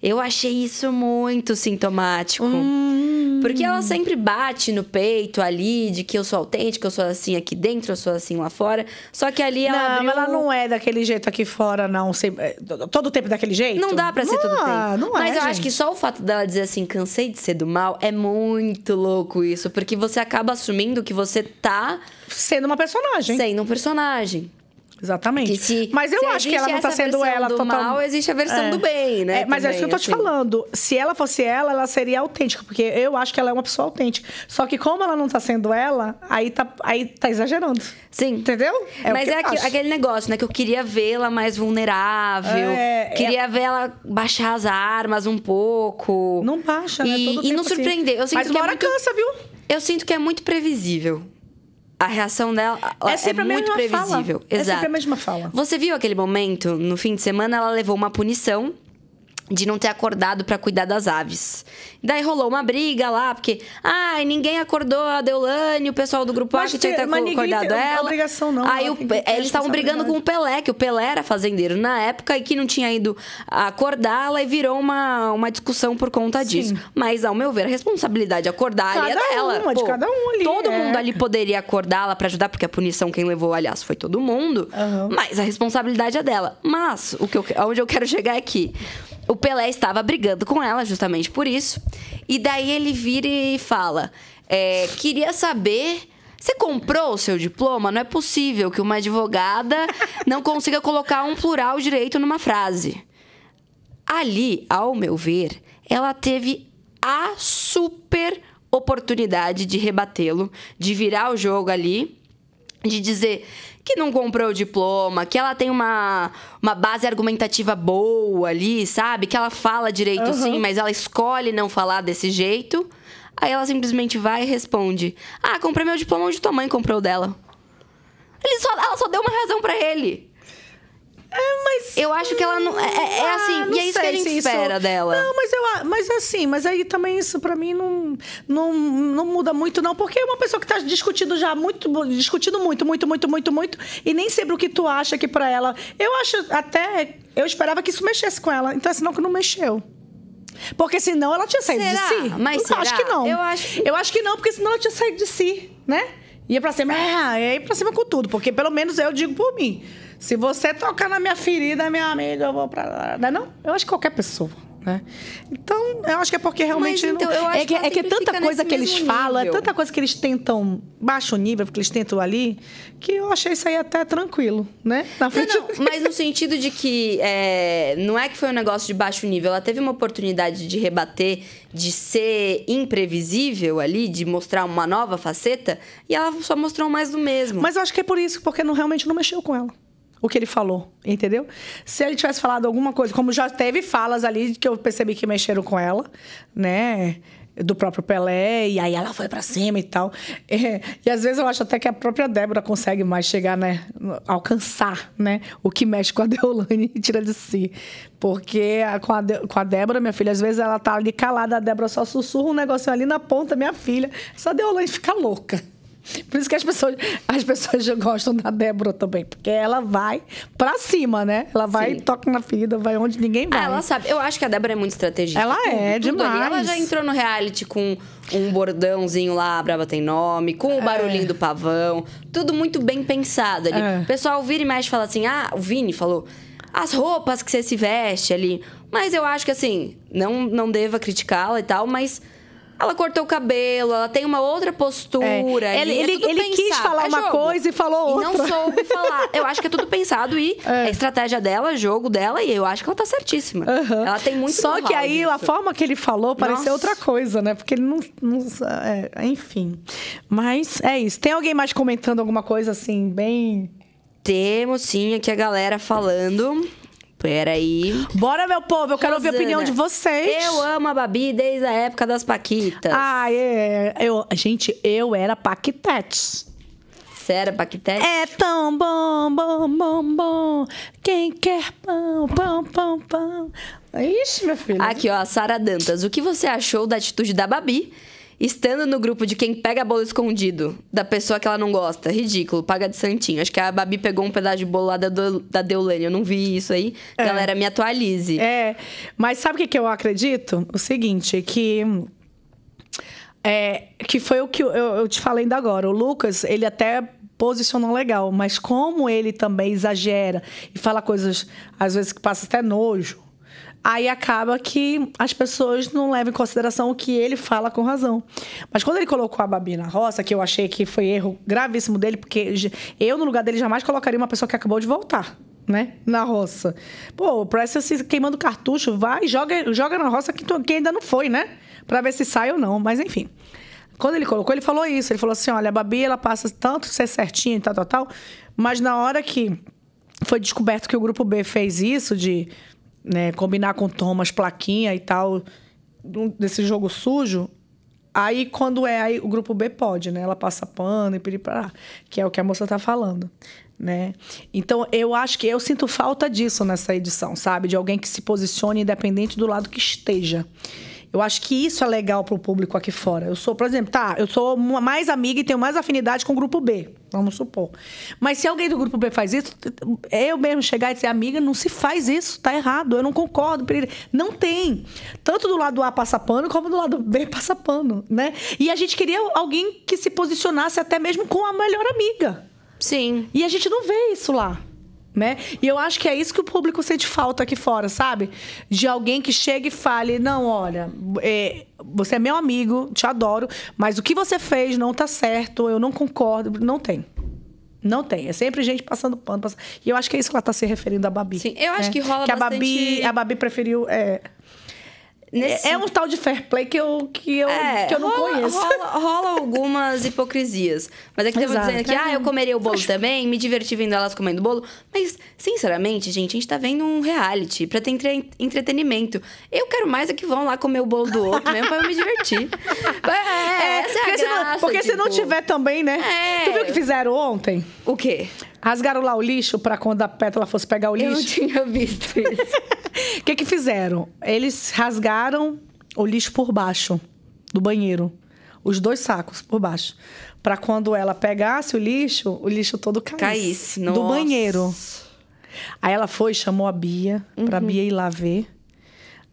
Eu achei isso muito sintomático. Hum. Porque ela sempre bate no peito ali de que eu sou autêntica, eu sou assim aqui dentro, eu sou assim lá fora. Só que ali ela não, abriu... ela não é daquele jeito aqui fora, não. É, Todo o tempo daquele jeito? Não dá pra ser todo tempo. Não é, Mas eu acho gente. que só o fato dela dizer assim, cansei de ser do mal, é muito louco isso. Porque você acaba assumindo que você tá Sendo uma personagem. sendo um personagem. Exatamente. Se- mas eu acho que ela não tá sendo ela do total- mal, existe a versão É. do bem, né? É, mas é isso que eu tô te também, assim. falando. Se ela fosse ela, ela seria autêntica, porque eu acho que ela é uma pessoa autêntica. Só que como ela não tá sendo ela, aí tá, aí tá exagerando. Sim. Entendeu? o Mas é eu aqui- acho. aquele negócio, né? Que eu queria vê-la mais vulnerável. É, queria ver ela baixar as armas um pouco. Não baixa, né? E, Todo e tempo não assim. surpreender. Eu sinto Mas que uma é hora muito, cansa, viu? Eu sinto que é muito previsível. A reação dela É sempre a muito mesma fala. previsível. É Exato. sempre a mesma fala. Você viu aquele momento, no fim de semana, ela levou uma punição de não ter acordado pra cuidar das aves. Daí rolou uma briga lá, porque, ai, ninguém acordou a Deolane, o pessoal do grupo A que tinha que ter acordado ela. obrigação, não. Aí Ela o- eles estavam brigando com o Pelé, que o Pelé era fazendeiro na época e que não tinha ido acordá-la e virou uma, uma discussão por conta disso. Mas, ao meu ver, a responsabilidade de acordar ali é Cada dela. uma, de cada um ali, Todo é. mundo ali poderia acordá-la pra ajudar, porque a punição quem levou, aliás, foi todo mundo. Mas a responsabilidade é dela. Mas o que eu, onde eu quero chegar é que o Pelé estava brigando com ela justamente por isso. E daí ele vira e fala: é, queria saber. Você comprou o seu diploma? Não é possível que uma advogada não consiga colocar um plural direito numa frase. Ali, ao meu ver, ela teve a super oportunidade de rebatê-lo, de virar o jogo ali, de dizer que não comprou o diploma, que ela tem uma, uma base argumentativa boa ali, sabe? Que ela fala direito Aham. sim, mas ela escolhe não falar desse jeito. Aí ela simplesmente vai e responde: Ah, comprei meu diploma onde tua mãe comprou o dela. Ele só, ela só deu uma razão pra ele. É, mas. Eu acho que ela não. É, é- é Ah, assim, não e é isso que a gente se isso- espera dela. Não, mas eu mas assim, mas aí também isso pra mim não, não, não muda muito, não, porque é uma pessoa que tá discutindo já muito, discutindo muito, muito, muito, muito, muito, e nem sempre o que tu acha que pra ela. Eu acho até. Eu esperava que isso mexesse com ela. Então, senão que não mexeu. Porque senão ela tinha saído Será? de si. Mas eu acho será? que não. Eu acho- Eu acho que não, porque senão ela tinha saído de si, né? Ia pra cima, é, ia pra cima com tudo, porque pelo menos eu digo por mim. Se você tocar na minha ferida, minha amiga, eu vou pra lá. Não é não? Eu acho que qualquer pessoa. Né? Então, eu acho que é porque realmente. Mas, então, não... eu acho é que, é que sempre tanta coisa que eles falam, é tanta coisa que eles tentam baixo nível, porque eles tentam ali, que eu achei isso aí até tranquilo, né? Na Não, frente. não, mas no sentido de que é, não é que foi um negócio de baixo nível, ela teve uma oportunidade de rebater, de ser imprevisível ali, de mostrar uma nova faceta, e ela só mostrou mais do mesmo. Mas eu acho que é por isso, porque não, realmente não mexeu com ela. O que ele falou, entendeu? Se ele tivesse falado alguma coisa, como já teve falas ali que eu percebi que mexeram com ela, né? Do próprio Pelé, e aí ela foi pra cima e tal. É, e às vezes eu acho até que a própria Débora consegue mais chegar, né? Alcançar, né? O que mexe com a Deolane e tira de si. Porque a- com, a De- com a Débora, minha filha, às vezes ela tá ali calada, a Débora só sussurra um negocinho ali na ponta, minha filha. Essa Deolane fica louca. Por isso que as pessoas, as pessoas já gostam da Débora também, porque ela vai pra cima, né? Ela vai e toca na ferida, vai onde ninguém vai. Ah, ela sabe. Eu acho que a Débora é muito estrategista. Ela Tudo, é, tudo ali. demais. Ela já entrou no reality com um bordãozinho lá, a Brava tem nome, com o barulhinho do pavão. Tudo muito bem pensado ali. É. O pessoal vira e mexe e fala assim: ah, o Vini falou. As roupas que você se veste ali. Mas eu acho que assim, não, não deva criticá-la e tal, mas. Ela cortou o cabelo, ela tem uma outra postura. É. Ele- é ele- ele quis falar é uma jogo. coisa e falou E não outra. soube falar. Eu acho que é tudo pensado e a estratégia dela, jogo dela, e eu acho que ela tá certíssima. Ela tem muito Só que aí a forma que ele falou parecia Nossa. outra coisa, né? Porque ele não. não é, enfim. Mas é isso. Tem alguém mais comentando alguma coisa assim, bem. Temos sim aqui a galera falando. Peraí. Bora, meu povo, eu quero ouvir a Rosana, opinião de vocês. Eu amo a Babi desde a época das Paquitas. Ah, é. Eu, gente, eu era Paquitete. Você era Paquitete? É tão bom, bom, bom, bom. Quem quer pão, pão, pão, pão. Ixi, meu filho. Aqui, ó, a Sara Dantas. O que você achou da atitude da Babi? Estando no grupo de quem pega bolo escondido, da pessoa que ela não gosta. Ridículo, paga de santinho. Acho que a Babi pegou um pedaço de bolo lá da, do- da Deolane. Eu não vi isso aí. Galera, me atualize. É, mas sabe o que, que eu acredito? O seguinte, que. É, que foi o que eu, eu te falei ainda agora. O Lucas, ele até posicionou legal, mas como ele também exagera e fala coisas, às vezes, que passa até nojo, aí acaba que as pessoas não levam em consideração o que ele fala com razão. Mas quando ele colocou a Babi na roça, que eu achei que foi erro gravíssimo dele, porque eu, no lugar dele, jamais colocaria uma pessoa que acabou de voltar. Né? Na roça. Pô, parece se queimando cartucho, vai, joga, joga na roça que, tu- que ainda não foi, né? Pra ver se sai ou não. Mas enfim. Quando ele colocou, ele falou isso. Ele falou assim: olha, a Babi, ela passa tanto ser certinha e tal, tal, tal. Mas na hora que foi descoberto que o grupo B fez isso, de né, combinar com Thomas, plaquinha e tal, desse jogo sujo. Aí, quando é aí, o grupo B pode, né? Ela passa pano e piripará, que é o que a moça tá falando, né? Então, eu acho que eu sinto falta disso nessa edição, sabe? De alguém que se posicione independente do lado que esteja. Eu acho que isso é legal pro público aqui fora. Eu sou, por exemplo, tá, eu sou mais amiga e tenho mais afinidade com o grupo B, vamos supor. Mas se alguém do grupo B faz isso, eu mesmo chegar e dizer, amiga, não se faz isso, tá errado, eu não concordo. piriri." Não tem. Tanto do lado A passa pano, como do lado B passa pano, né? E a gente queria alguém que se posicionasse até mesmo com a melhor amiga. Sim. E a gente não vê isso lá. Né? E eu acho que é isso que o público sente falta aqui fora, sabe? De alguém que chegue e fale: não, olha, é, você é meu amigo, te adoro, mas o que você fez não tá certo, eu não concordo. Não tem. Não tem. É sempre gente passando pano. passando- E eu acho que é isso que ela tá se referindo a Babi. Sim, eu acho né? que rola que a Babi, a Babi preferiu. É, Nesse- é um tal de fair play que eu, que eu, É, que eu não rola, conheço. Rola, rola algumas hipocrisias. Mas é que Exato. dizendo que, ah, eu comeria o bolo também, me diverti vendo elas comendo bolo. Mas, sinceramente, gente, a gente tá vendo um reality pra ter entre- entretenimento. Eu quero mais é que vão lá comer o bolo do outro mesmo pra eu me divertir. É, é a porque se não, graça, porque se não tipo. tiver também, né? É. Tu viu o que fizeram ontem? O quê? Rasgaram lá o lixo pra quando a Pétala fosse pegar o Eu não lixo. tinha visto isso. O que que fizeram? Eles rasgaram o lixo por baixo do banheiro. Os dois sacos por baixo. Pra quando ela pegasse o lixo, o lixo todo caísse. Caísse, Do nossa. banheiro. Aí ela foi, chamou a Bia, pra Uhum. Bia ir lá ver.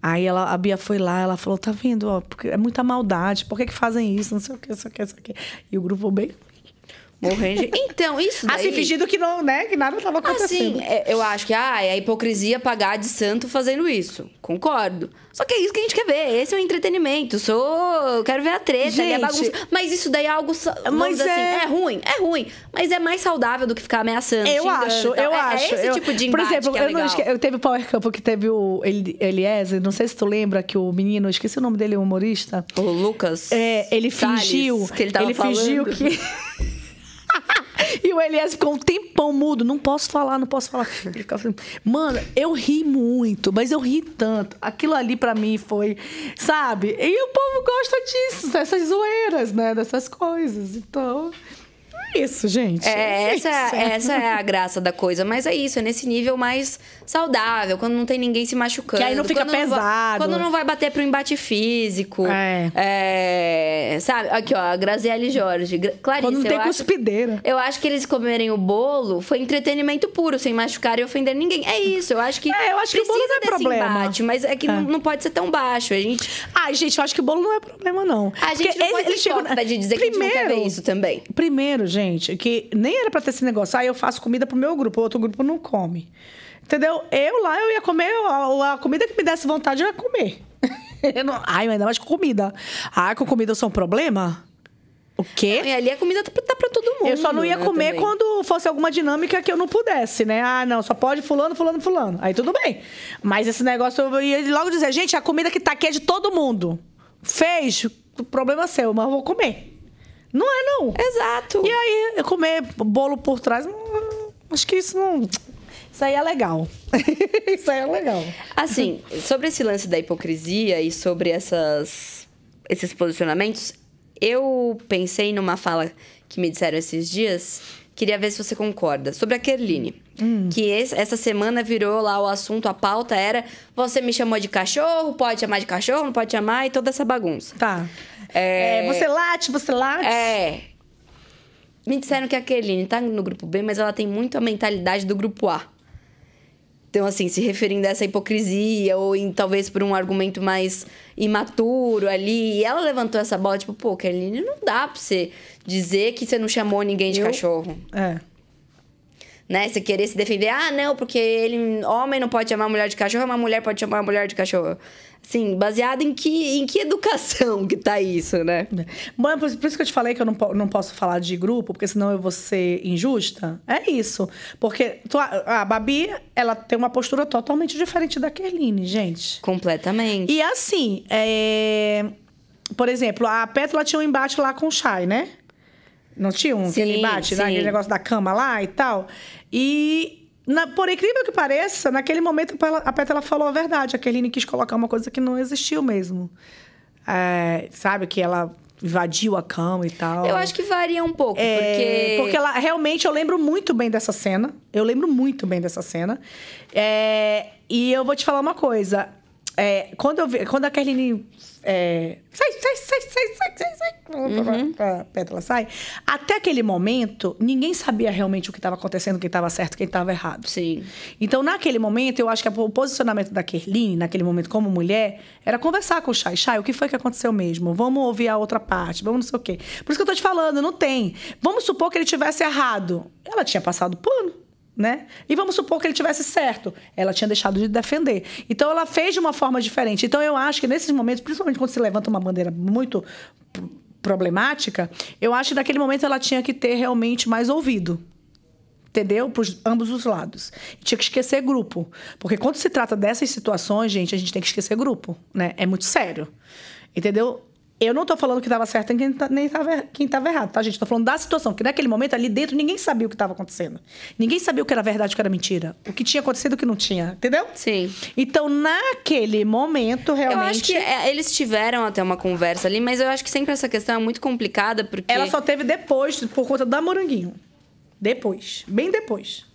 Aí ela, a Bia foi lá, ela falou: tá vendo, ó, porque é muita maldade, por que, que fazem isso? Não sei o que, não sei o que, não sei o que. E o grupo bem. Morrendo. Então, isso daí... Assim, fingindo que não, né? Que nada tava acontecendo. Assim, é, eu acho que ah, é a hipocrisia pagar de santo fazendo isso. Concordo. Só que é isso que a gente quer ver. Esse é o entretenimento. Sou. Quero ver a treta e a Gente, bagunça. Mas isso daí é algo. mas dizer é- assim, é ruim, é ruim. Mas é mais saudável do que ficar ameaçando. Eu acho, eu É- acho. É esse eu- tipo de Por exemplo, é eu, não esque- eu teve o Power Camp que teve o Eli- Eliezer, não sei se tu lembra que o menino, esqueci o nome dele, o humorista. O Lucas. É, ele Salles, fingiu. que ele tava fingiu falando. que. E o Elias ficou um tempão mudo. Não posso falar, não posso falar. Ele ficava assim, mano, eu ri muito, mas eu ri tanto. Aquilo ali pra mim foi, sabe? E o povo gosta disso, dessas zoeiras, né? Dessas coisas. Então. É isso, gente. É, essa, isso. é, essa é a graça da coisa. Mas é isso, é nesse nível mais saudável, quando não tem ninguém se machucando. Que aí não fica quando vai- pesado. quando não vai bater pro embate físico. É. É, sabe? Aqui, ó, a Graziele Jorge. Clarice, Quando não tem eu acho, cuspideira. eu acho que eles comerem o bolo foi entretenimento puro, sem machucar e ofender ninguém. É isso, eu acho que. É, eu acho que o bolo não é desse problema. embate, mas é que É. Não, não pode ser tão baixo. A gente. Ai, gente, eu acho que o bolo não é problema, não. A gente Porque não pode ele ser chegou de dizer que a gente não quer ver isso também. Primeiro, gente, que nem era pra ter esse negócio. Ah, eu faço comida pro meu grupo, o outro grupo não come. Entendeu? Eu lá, eu ia comer a, a comida que me desse vontade, eu ia comer. Eu não- Ai, ainda mais com comida. Ah, com comida eu sou um problema? O quê? E ali a comida tá pra, tá todo mundo. Eu só não ia né, comer também. quando fosse alguma dinâmica que eu não pudesse, né? Ah, não, só pode fulano, fulano, fulano. Aí tudo bem. Mas esse negócio eu ia logo dizer, gente, a comida que tá aqui é de todo mundo. Fez, problema é seu, mas eu vou comer. Não é, não. Exato. E aí, comer bolo por trás, hum, acho que isso não. Isso aí é legal. isso aí é legal. Assim, sobre esse lance da hipocrisia e sobre essas, esses posicionamentos, eu pensei numa fala que me disseram esses dias, queria ver se você concorda, sobre a Kerline. Que esse- essa semana virou lá o assunto, a pauta era: você me chamou de cachorro, pode chamar de cachorro, não pode chamar, e toda essa bagunça. Tá. É, É, você late, você late. É. Me disseram que a Kerline tá no grupo B, mas ela tem muito a mentalidade do grupo A. Então, assim, se referindo a essa hipocrisia, ou em, talvez por um argumento mais imaturo ali. E ela levantou essa bola, tipo, pô, Kerline, não dá pra você dizer que você não chamou ninguém de Eu- cachorro. É. Né? Você querer se defender, ah, não, porque ele, homem não pode chamar a mulher de cachorro, uma mulher pode chamar a mulher de cachorro. Assim, baseado em que, em que educação que tá isso, né? Bom, por, por isso que eu te falei que eu não, não posso falar de grupo, porque senão eu vou ser injusta. É isso. Porque tu- a, a Babi, ela tem uma postura totalmente diferente da Kerline, gente. Completamente. E assim, é, por exemplo, a Pétala tinha um embate lá com o Chay, né? Não tinha um Sim, embate, né? sim. aquele negócio da cama lá e tal. E, na- por incrível que pareça, naquele momento a Pétala- a Pétala falou a verdade. A Kerline quis colocar uma coisa que não existiu mesmo. É, sabe, que ela invadiu a cama e tal. Eu acho que varia um pouco, É, porque... porque ela realmente eu lembro muito bem dessa cena. Eu lembro muito bem dessa cena. É, e eu vou te falar uma coisa. É, quando, eu vi, quando a Kerline. É, sai, sai, sai, sai, sai, sai, sai. Uhum. A pétala sai. Até aquele momento, ninguém sabia realmente o que estava acontecendo, quem estava certo, quem estava errado. Sim. Então, naquele momento, eu acho que o posicionamento da Kerline, naquele momento como mulher, era conversar com o Chay. Chay, o que foi que aconteceu mesmo? Vamos ouvir a outra parte, vamos não sei o quê. Por isso que eu tô te falando, não tem. Vamos supor que ele tivesse errado. Ela tinha passado pano. Né? E vamos supor que ele tivesse certo. Ela tinha deixado de defender. Então ela fez de uma forma diferente. Então eu acho que nesses momentos, principalmente quando se levanta uma bandeira muito problemática, eu acho que naquele momento ela tinha que ter realmente mais ouvido entendeu? Para ambos os lados. Tinha que esquecer grupo. Porque quando se trata dessas situações, gente, a gente tem que esquecer grupo, né? É muito sério. Entendeu? Eu não tô falando que estava certo nem quem tá- nem tava, quem estava errado, tá, gente? Tô falando da situação, que naquele momento, ali dentro, ninguém sabia o que estava acontecendo. Ninguém sabia o que era verdade o que era mentira. O que tinha acontecido e o que não tinha, entendeu? Sim. Então, naquele momento, realmente... Eu acho que é, eles tiveram até uma conversa ali, mas eu acho que sempre essa questão é muito complicada, porque... Ela só teve depois, por conta da Moranguinho. Depois. Bem depois.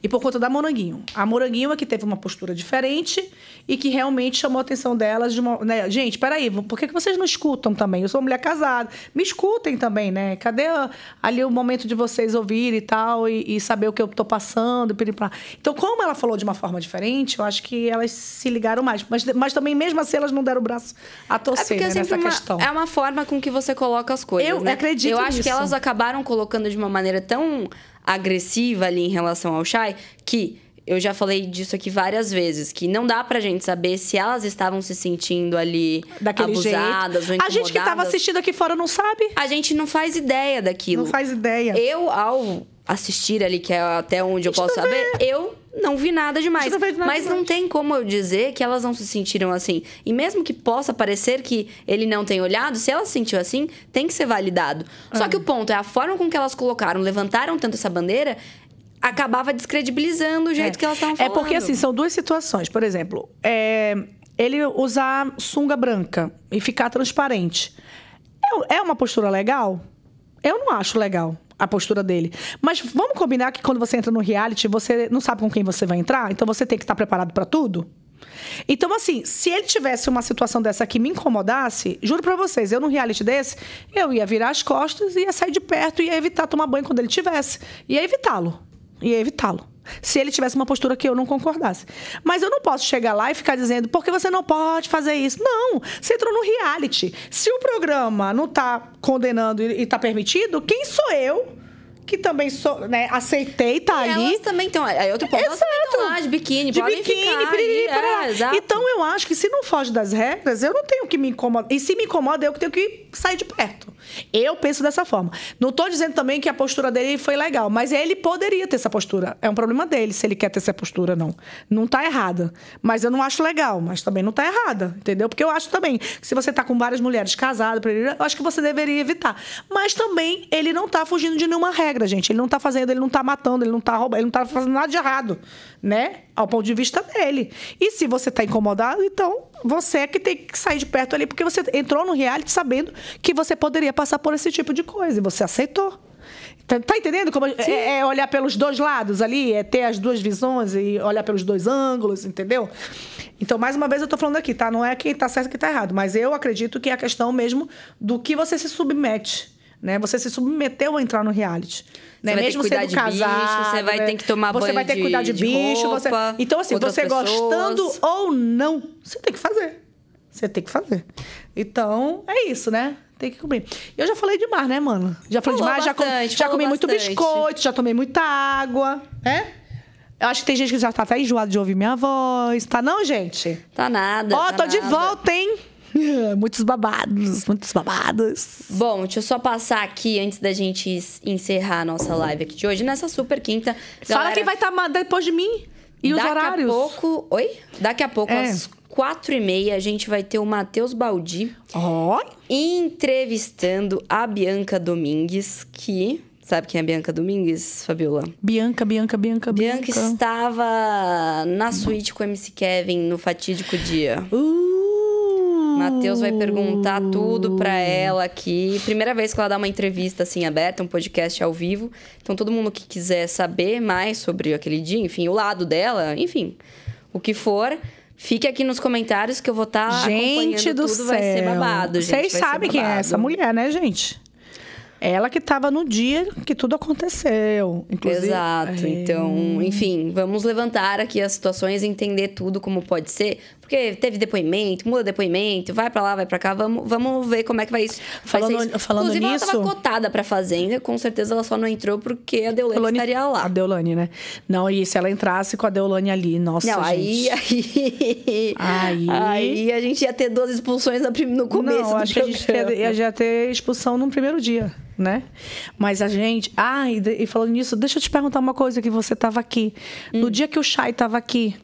E por conta da Moranguinho. A Moranguinho é que teve uma postura diferente e que realmente chamou a atenção delas de uma. Né? Gente, peraí, por que que vocês não escutam também? Eu sou mulher casada. Me escutem também, né? Cadê a- ali o momento de vocês ouvirem e tal, e, e saber o que eu tô passando? piripá? Então, como ela falou de uma forma diferente, eu acho que elas se ligaram mais. Mas, mas também, mesmo assim, elas não deram o braço a É torcer é né, sempre nessa uma, questão. é uma forma com que você coloca as coisas. Eu né? acredito Eu acho que nisso. elas acabaram colocando de uma maneira tão agressiva ali em relação ao Shai que eu já falei disso aqui várias vezes, que não dá pra gente saber se elas estavam se sentindo ali Daquele abusadas jeito. ou A gente que tava assistindo aqui fora não sabe. A gente não faz ideia daquilo. Não faz ideia. Eu, ao assistir ali, que é até onde eu posso saber, eu não vi nada demais. Não vê nada Mas não tem como eu dizer que elas não se sentiram assim. E mesmo que possa parecer que ele não tem olhado, se ela se sentiu assim, tem que ser validado. Só Ah. que o ponto é a forma com que elas colocaram, levantaram tanto essa bandeira, acabava descredibilizando o jeito que elas estavam É falando. porque, assim, são duas situações. Por exemplo, é, ele usar sunga branca e ficar transparente. É- É uma postura legal? Eu não acho legal. A postura dele. Mas vamos combinar que quando você entra no reality, você não sabe com quem você vai entrar, então você tem que estar preparado pra tudo? Então, assim, se ele tivesse uma situação dessa que me incomodasse, juro pra vocês, eu num reality desse, eu ia virar as costas, ia sair de perto, ia evitar tomar banho quando ele tivesse. Ia evitá-lo. Ia evitá-lo. Se ele tivesse uma postura que eu não concordasse. Mas eu não posso chegar lá e ficar dizendo, porque você não pode fazer isso. Não, você entrou no reality. Se o programa não tá condenando e e tá permitido, quem sou eu? Que também sou, né, aceitei, tá E ali. elas também estão. Aí outro ponto, elas também estão lá de biquíni, de biquíni, ficar piriri, parará. é, exato. Então eu acho que se não foge das regras, eu não tenho que me incomodar. E se me incomoda, eu que tenho que sair de perto. Eu penso dessa forma. Não tô dizendo também que a postura dele foi legal, mas ele poderia ter essa postura. É um problema dele se ele quer ter essa postura, não. Não tá errada. Mas eu não acho legal, mas também não tá errada, entendeu? Porque eu acho também que se você tá com várias mulheres casadas, eu acho que você deveria evitar. Mas também ele não tá fugindo de nenhuma regra, gente. Ele não tá fazendo, ele não tá matando, ele não tá roubando, ele não tá fazendo nada de errado, né? Ao ponto de vista dele. E se você tá incomodado, então você é que tem que sair de perto ali, porque você entrou no reality sabendo que você poderia passar por esse tipo de coisa e você aceitou. Tá, tá entendendo como é, é olhar pelos dois lados ali, é ter as duas visões e olhar pelos dois ângulos, entendeu? Então, mais uma vez, eu tô falando aqui, tá? Não é quem tá certo e quem tá errado, mas eu acredito que é a questão mesmo do que você se submete. Né? Você se submeteu a entrar no reality. Né? vai ter Mesmo que cuidar sendo de casado. bicho, você vai né? ter que tomar você banho vai ter que de- cuidar de, de bicho. você- roupa, Então, assim, você pessoas. gostando ou não, você tem que fazer. Você tem que fazer. Então, é isso, né? Tem que comer. Eu já falei demais, né, mano? Já falei Falou demais, já, com- bastante, já comi muito bastante. biscoito, já tomei muita água, né? Eu acho que tem gente que já tá até enjoada de ouvir minha voz. Tá não, gente? Tá nada. Ó, tá tô de nada. volta, hein? Muitos babados, muitos babados. Bom, deixa eu só passar aqui antes da gente encerrar a nossa live aqui de hoje, nessa super quinta. Fala Galera, quem vai estar depois de mim. E os daqui horários. a pouco. Oi? Daqui a pouco, É. às quatro e meia, a gente vai ter o Matheus Baldi Ó. entrevistando a Bianca Domingues, que. Sabe quem é a Bianca Domingues, Fabiola? Bianca, Bianca, Bianca, Bianca Bianca. estava na suíte com o MC Kevin no fatídico dia. Uh. Matheus vai perguntar tudo pra ela aqui. Primeira vez que ela dá uma entrevista assim aberta, um podcast ao vivo. Então todo mundo que quiser saber mais sobre aquele dia, enfim, o lado dela, enfim, o que for, fique aqui nos comentários que eu vou estar Gente acompanhando do tudo. céu. Vai ser babado, gente. Vocês sabem quem é essa mulher, né, gente? Ela que tava no dia que tudo aconteceu. Inclusive. Exato. É. Então, enfim, vamos levantar aqui as situações, entender tudo como pode ser. Porque teve depoimento, muda depoimento, vai pra lá, vai pra cá. Vamos, vamos ver como é que vai isso. vai Falando- ser isso. falando Inclusive, ela nisso- tava cotada pra Fazenda. Com certeza ela só não entrou porque a Deolane Deolane- estaria lá. A Deolane, né? Não, e se ela entrasse com a Deolane ali, nossa, Não, aí, gente. aí, Aí- aí a gente ia ter duas expulsões no começo Não, do acho que a gente ia, ia ter expulsão no primeiro dia, né? Mas a gente. Ah, e, de- e falando nisso, deixa eu te perguntar uma coisa que você estava aqui. No dia que o Chay estava aqui.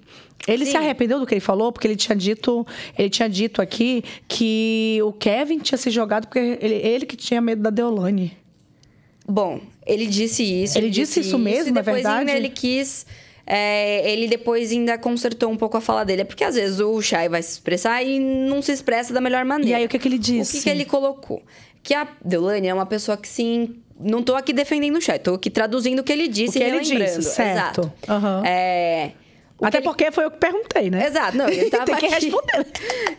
Ele se. Sim. arrependeu do que ele falou, porque ele tinha dito, ele tinha dito aqui que o Kevin tinha se jogado porque ele, ele que tinha medo da Deolane. Bom, ele disse isso. Ele disse isso mesmo, é depois verdade? ainda ele quis. é, ele depois ainda consertou um pouco a fala dele. É porque às vezes o Shai vai se expressar e não se expressa da melhor maneira. E aí o que, que ele disse? O que, que ele colocou? Que a Deolane é uma pessoa que sim. Não tô aqui defendendo o Shai, tô aqui traduzindo o que ele disse O que e ele disse, certo. Exato. Aham. É, Até ele- porque foi eu que perguntei, né? Exato, não, ele tava Tem que aqui. responder.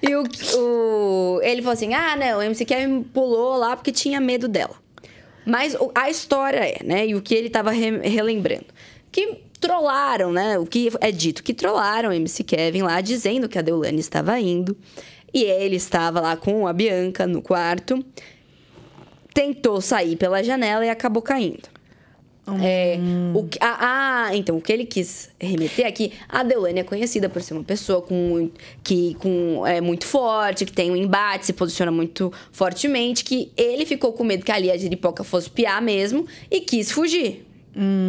E o, o- ele falou assim: ah, não, o MC Kevin pulou lá porque tinha medo dela. Mas a história é, né? E o que ele tava re- relembrando. Que trollaram, né? O que é dito que trollaram o MC Kevin lá, dizendo que a Deolane estava indo. E ele estava lá com a Bianca no quarto. Tentou sair pela janela e acabou caindo. É, o que- ah, ah, então, o que ele quis remeter aqui, a Deolane é conhecida por ser uma pessoa com, muito- que, com, é muito forte, que tem um embate, se posiciona muito fortemente, que ele ficou com medo que ali a Jeripoca fosse piar mesmo e quis fugir.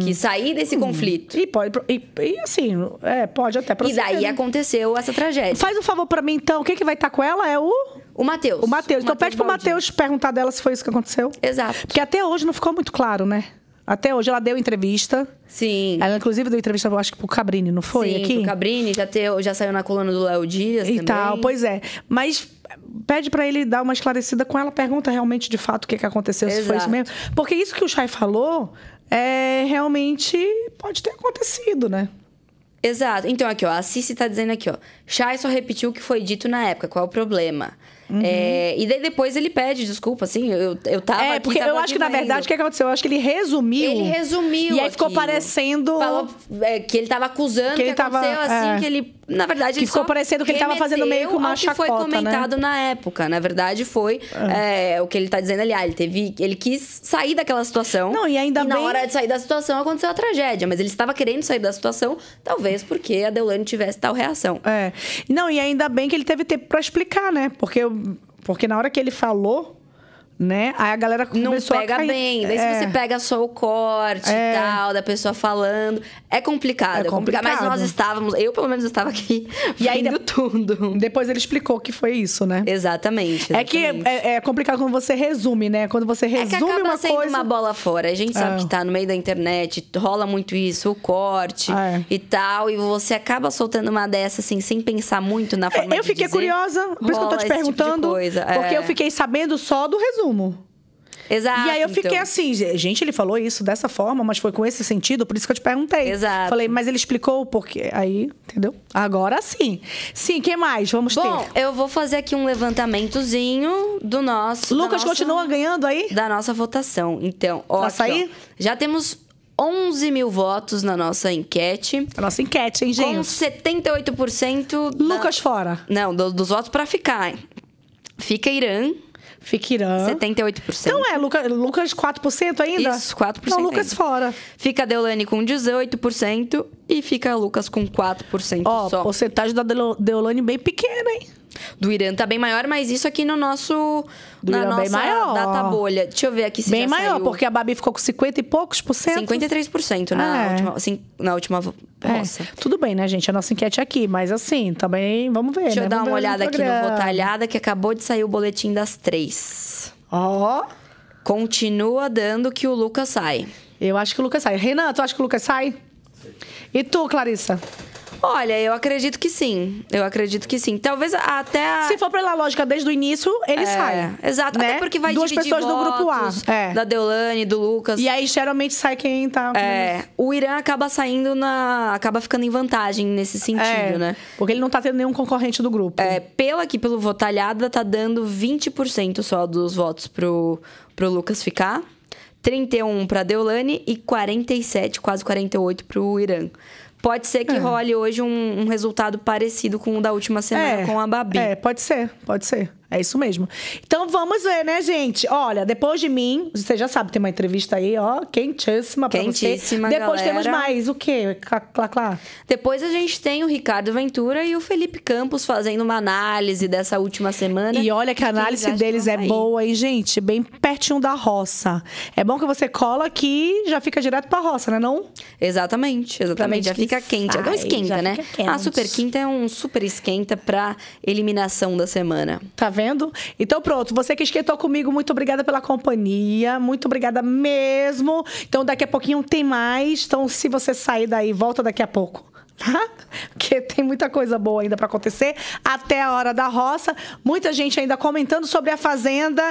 Quis sair desse conflito. E pode. E, e assim, é, pode até E daí aconteceu essa tragédia. Faz um favor pra mim, então. Quem que vai estar com ela é o. O Matheus. O Matheus. Então pede pro. Matheus perguntar dela se foi isso que aconteceu. Exato. Porque até hoje não ficou muito claro, né? Até hoje ela deu entrevista. Sim. Ela, inclusive, deu entrevista, eu acho que pro Cabrini, não foi? Sim, aqui? pro Cabrini já, teu, já saiu na coluna do Léo Dias E também. tal, pois é. Mas pede pra ele dar uma esclarecida com ela, pergunta realmente de fato o que, que aconteceu, se foi isso Exato. mesmo. Porque isso que o Chay falou é realmente pode ter acontecido, né? Exato. Então, aqui, ó, a Cici tá dizendo aqui, ó. Chay só repetiu o que foi dito na época, qual é o problema? Uhum. É, e daí depois ele pede desculpa, assim, eu, eu tava é, aqui, porque tava eu acho que, na aqui verdade, o que aconteceu? Eu acho que ele resumiu. Ele resumiu E aí ficou aquilo. parecendo. Falou é, que ele tava acusando Que que, ele tava- aconteceu assim, é. que ele... Na verdade, Que ficou parecendo que ele tava fazendo meio que uma que foi chacota, né? comentado na época. Na verdade, foi é, o que ele tá dizendo ali. Ah, ele, teve, ele quis sair daquela situação. Não, e ainda na bem- hora de sair da situação aconteceu a tragédia. Mas ele estava querendo sair da situação, talvez porque a Deolane tivesse tal reação. É. Não, e ainda bem que ele teve tempo pra explicar, né? Porque, porque na hora que ele falou, né? Aí a galera Não começou pega a cair. bem. Daí É. se você pega só o corte É. e tal, da pessoa falando. É complicado, É é complicado. Mas nós estávamos, eu pelo menos estava aqui E aí, tudo. Depois ele explicou que foi isso, né? Exatamente. É que exatamente. é, é complicado quando você resume, né? Quando você É que resume acaba uma sendo coisa. uma bola fora. A gente sabe É. que tá no meio da internet, rola muito isso, o corte É. e tal. E você acaba soltando uma dessa, assim, sem pensar muito na forma Eu fiquei dizer. curiosa, por isso que eu tô te tipo perguntando. coisa, Porque eu fiquei sabendo só do resumo. Exato. e aí eu fiquei então. assim, gente, ele falou isso dessa forma, mas foi com esse sentido, por isso que eu te perguntei. Exato. Falei, mas ele explicou o porquê. Aí, entendeu? Agora sim. Sim, que mais? Vamos Bom, ter. eu vou fazer aqui um levantamentozinho do nosso. Lucas nossa- continua ganhando aí? Da nossa votação. Então, ó. Pra sair? já temos 11 mil votos na nossa enquete. A nossa enquete, hein, Com gente? 78% da- Lucas fora. Não, do- dos votos pra ficar. hein? Fica Irã, Fica Irã. 78%. Então é, Luca, Lucas 4% ainda? Isso, 4%. Não, Lucas ainda. fora. Fica a Deolane com 18% e fica Lucas com 4% Ó, só. porcentagem da Deolane bem pequena, hein? Do Irã tá bem maior, mas isso aqui no nosso. Do na Irã nossa bem maior. data bolha. Deixa eu ver aqui se bem maior, saiu. porque a Babi ficou com 50 e poucos por cento. 53% na É. última. Assim, na última É, tudo bem, né, gente? A nossa enquete é aqui, mas assim, também vamos ver. Deixa né? eu dar Vamos uma olhada aqui no. Votalhada, que acabou de sair o boletim das três. Ó, Continua dando que o Lucas sai. eu acho que o Lucas sai. Renan, tu acha que o Lucas sai? E tu, Clarissa? Olha, eu acredito que sim. Eu acredito que sim. Talvez até a. Se for pela lógica desde o início, ele É, sai. Exato, né? até porque vai Duas pessoas do grupo A. É. Da Deolane, do Lucas. E aí, geralmente, sai quem tá... É, o Irã acaba saindo na. acaba ficando em vantagem nesse sentido, É, né? Porque ele não tá tendo nenhum concorrente do grupo. É, pelo aqui, pelo Votalhada, tá dando 20% só dos votos pro, pro Lucas ficar. 31 pra Deolane e 47, quase 48 pro Irã. Pode ser que É. role hoje um, um resultado parecido com o da última semana com a Babi. É, pode ser, pode ser. É isso mesmo. Então vamos ver, né, gente? Olha, depois de mim, você já sabe, tem uma entrevista aí, ó, quentíssima pra Quentíssima, você. Depois galera. temos mais o quê? Clá, clá. Depois a gente tem o Ricardo Ventura e o Felipe Campos fazendo uma análise dessa última semana. E olha que a análise deles é boa, hein, gente? Bem pertinho da roça. É bom que você cola aqui e já fica direto pra roça, né não? Exatamente, exatamente. Já que fica quente. sai, Agora esquenta, já né? quente. A super quinta é um super esquenta pra eliminação da semana. Tá vendo? Então pronto, você que esquentou comigo, muito obrigada pela companhia, muito obrigada mesmo. Então daqui a pouquinho tem mais. Então se você sair daí, volta daqui a pouco. Tá? Porque tem muita coisa boa ainda pra acontecer até a hora da roça. Muita gente ainda comentando sobre a fazenda.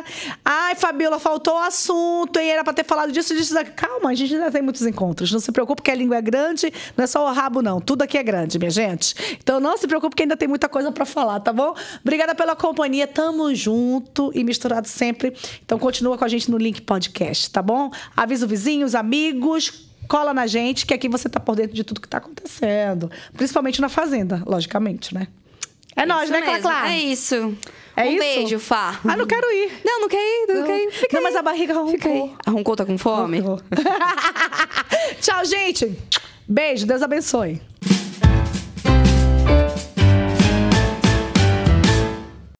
Ai, Fabiola, faltou assunto, e era pra ter falado disso, disso, daqui. Calma, a gente ainda tem muitos encontros. Não se preocupe que a língua é grande, não é só o rabo, não. Tudo aqui é grande, minha gente. Então não se preocupe que ainda tem muita coisa pra falar, tá bom? Obrigada pela companhia, tamo junto e misturado sempre. Então continua com a gente no Link Podcast, tá bom? Avisa o vizinho, os amigos, cola na gente, que aqui você tá por dentro de tudo que tá acontecendo. Principalmente na Fazenda, logicamente, né? É nóis, Isso né, mesmo, Clá? É isso. É um isso? beijo, Fá. Ah, não quero ir. Não, não quer ir, não, Não. quer ir. Fica Não, aí. mas a barriga roncou. Fica aí. A Roncou tá com fome? Tchau, gente. Beijo, Deus abençoe.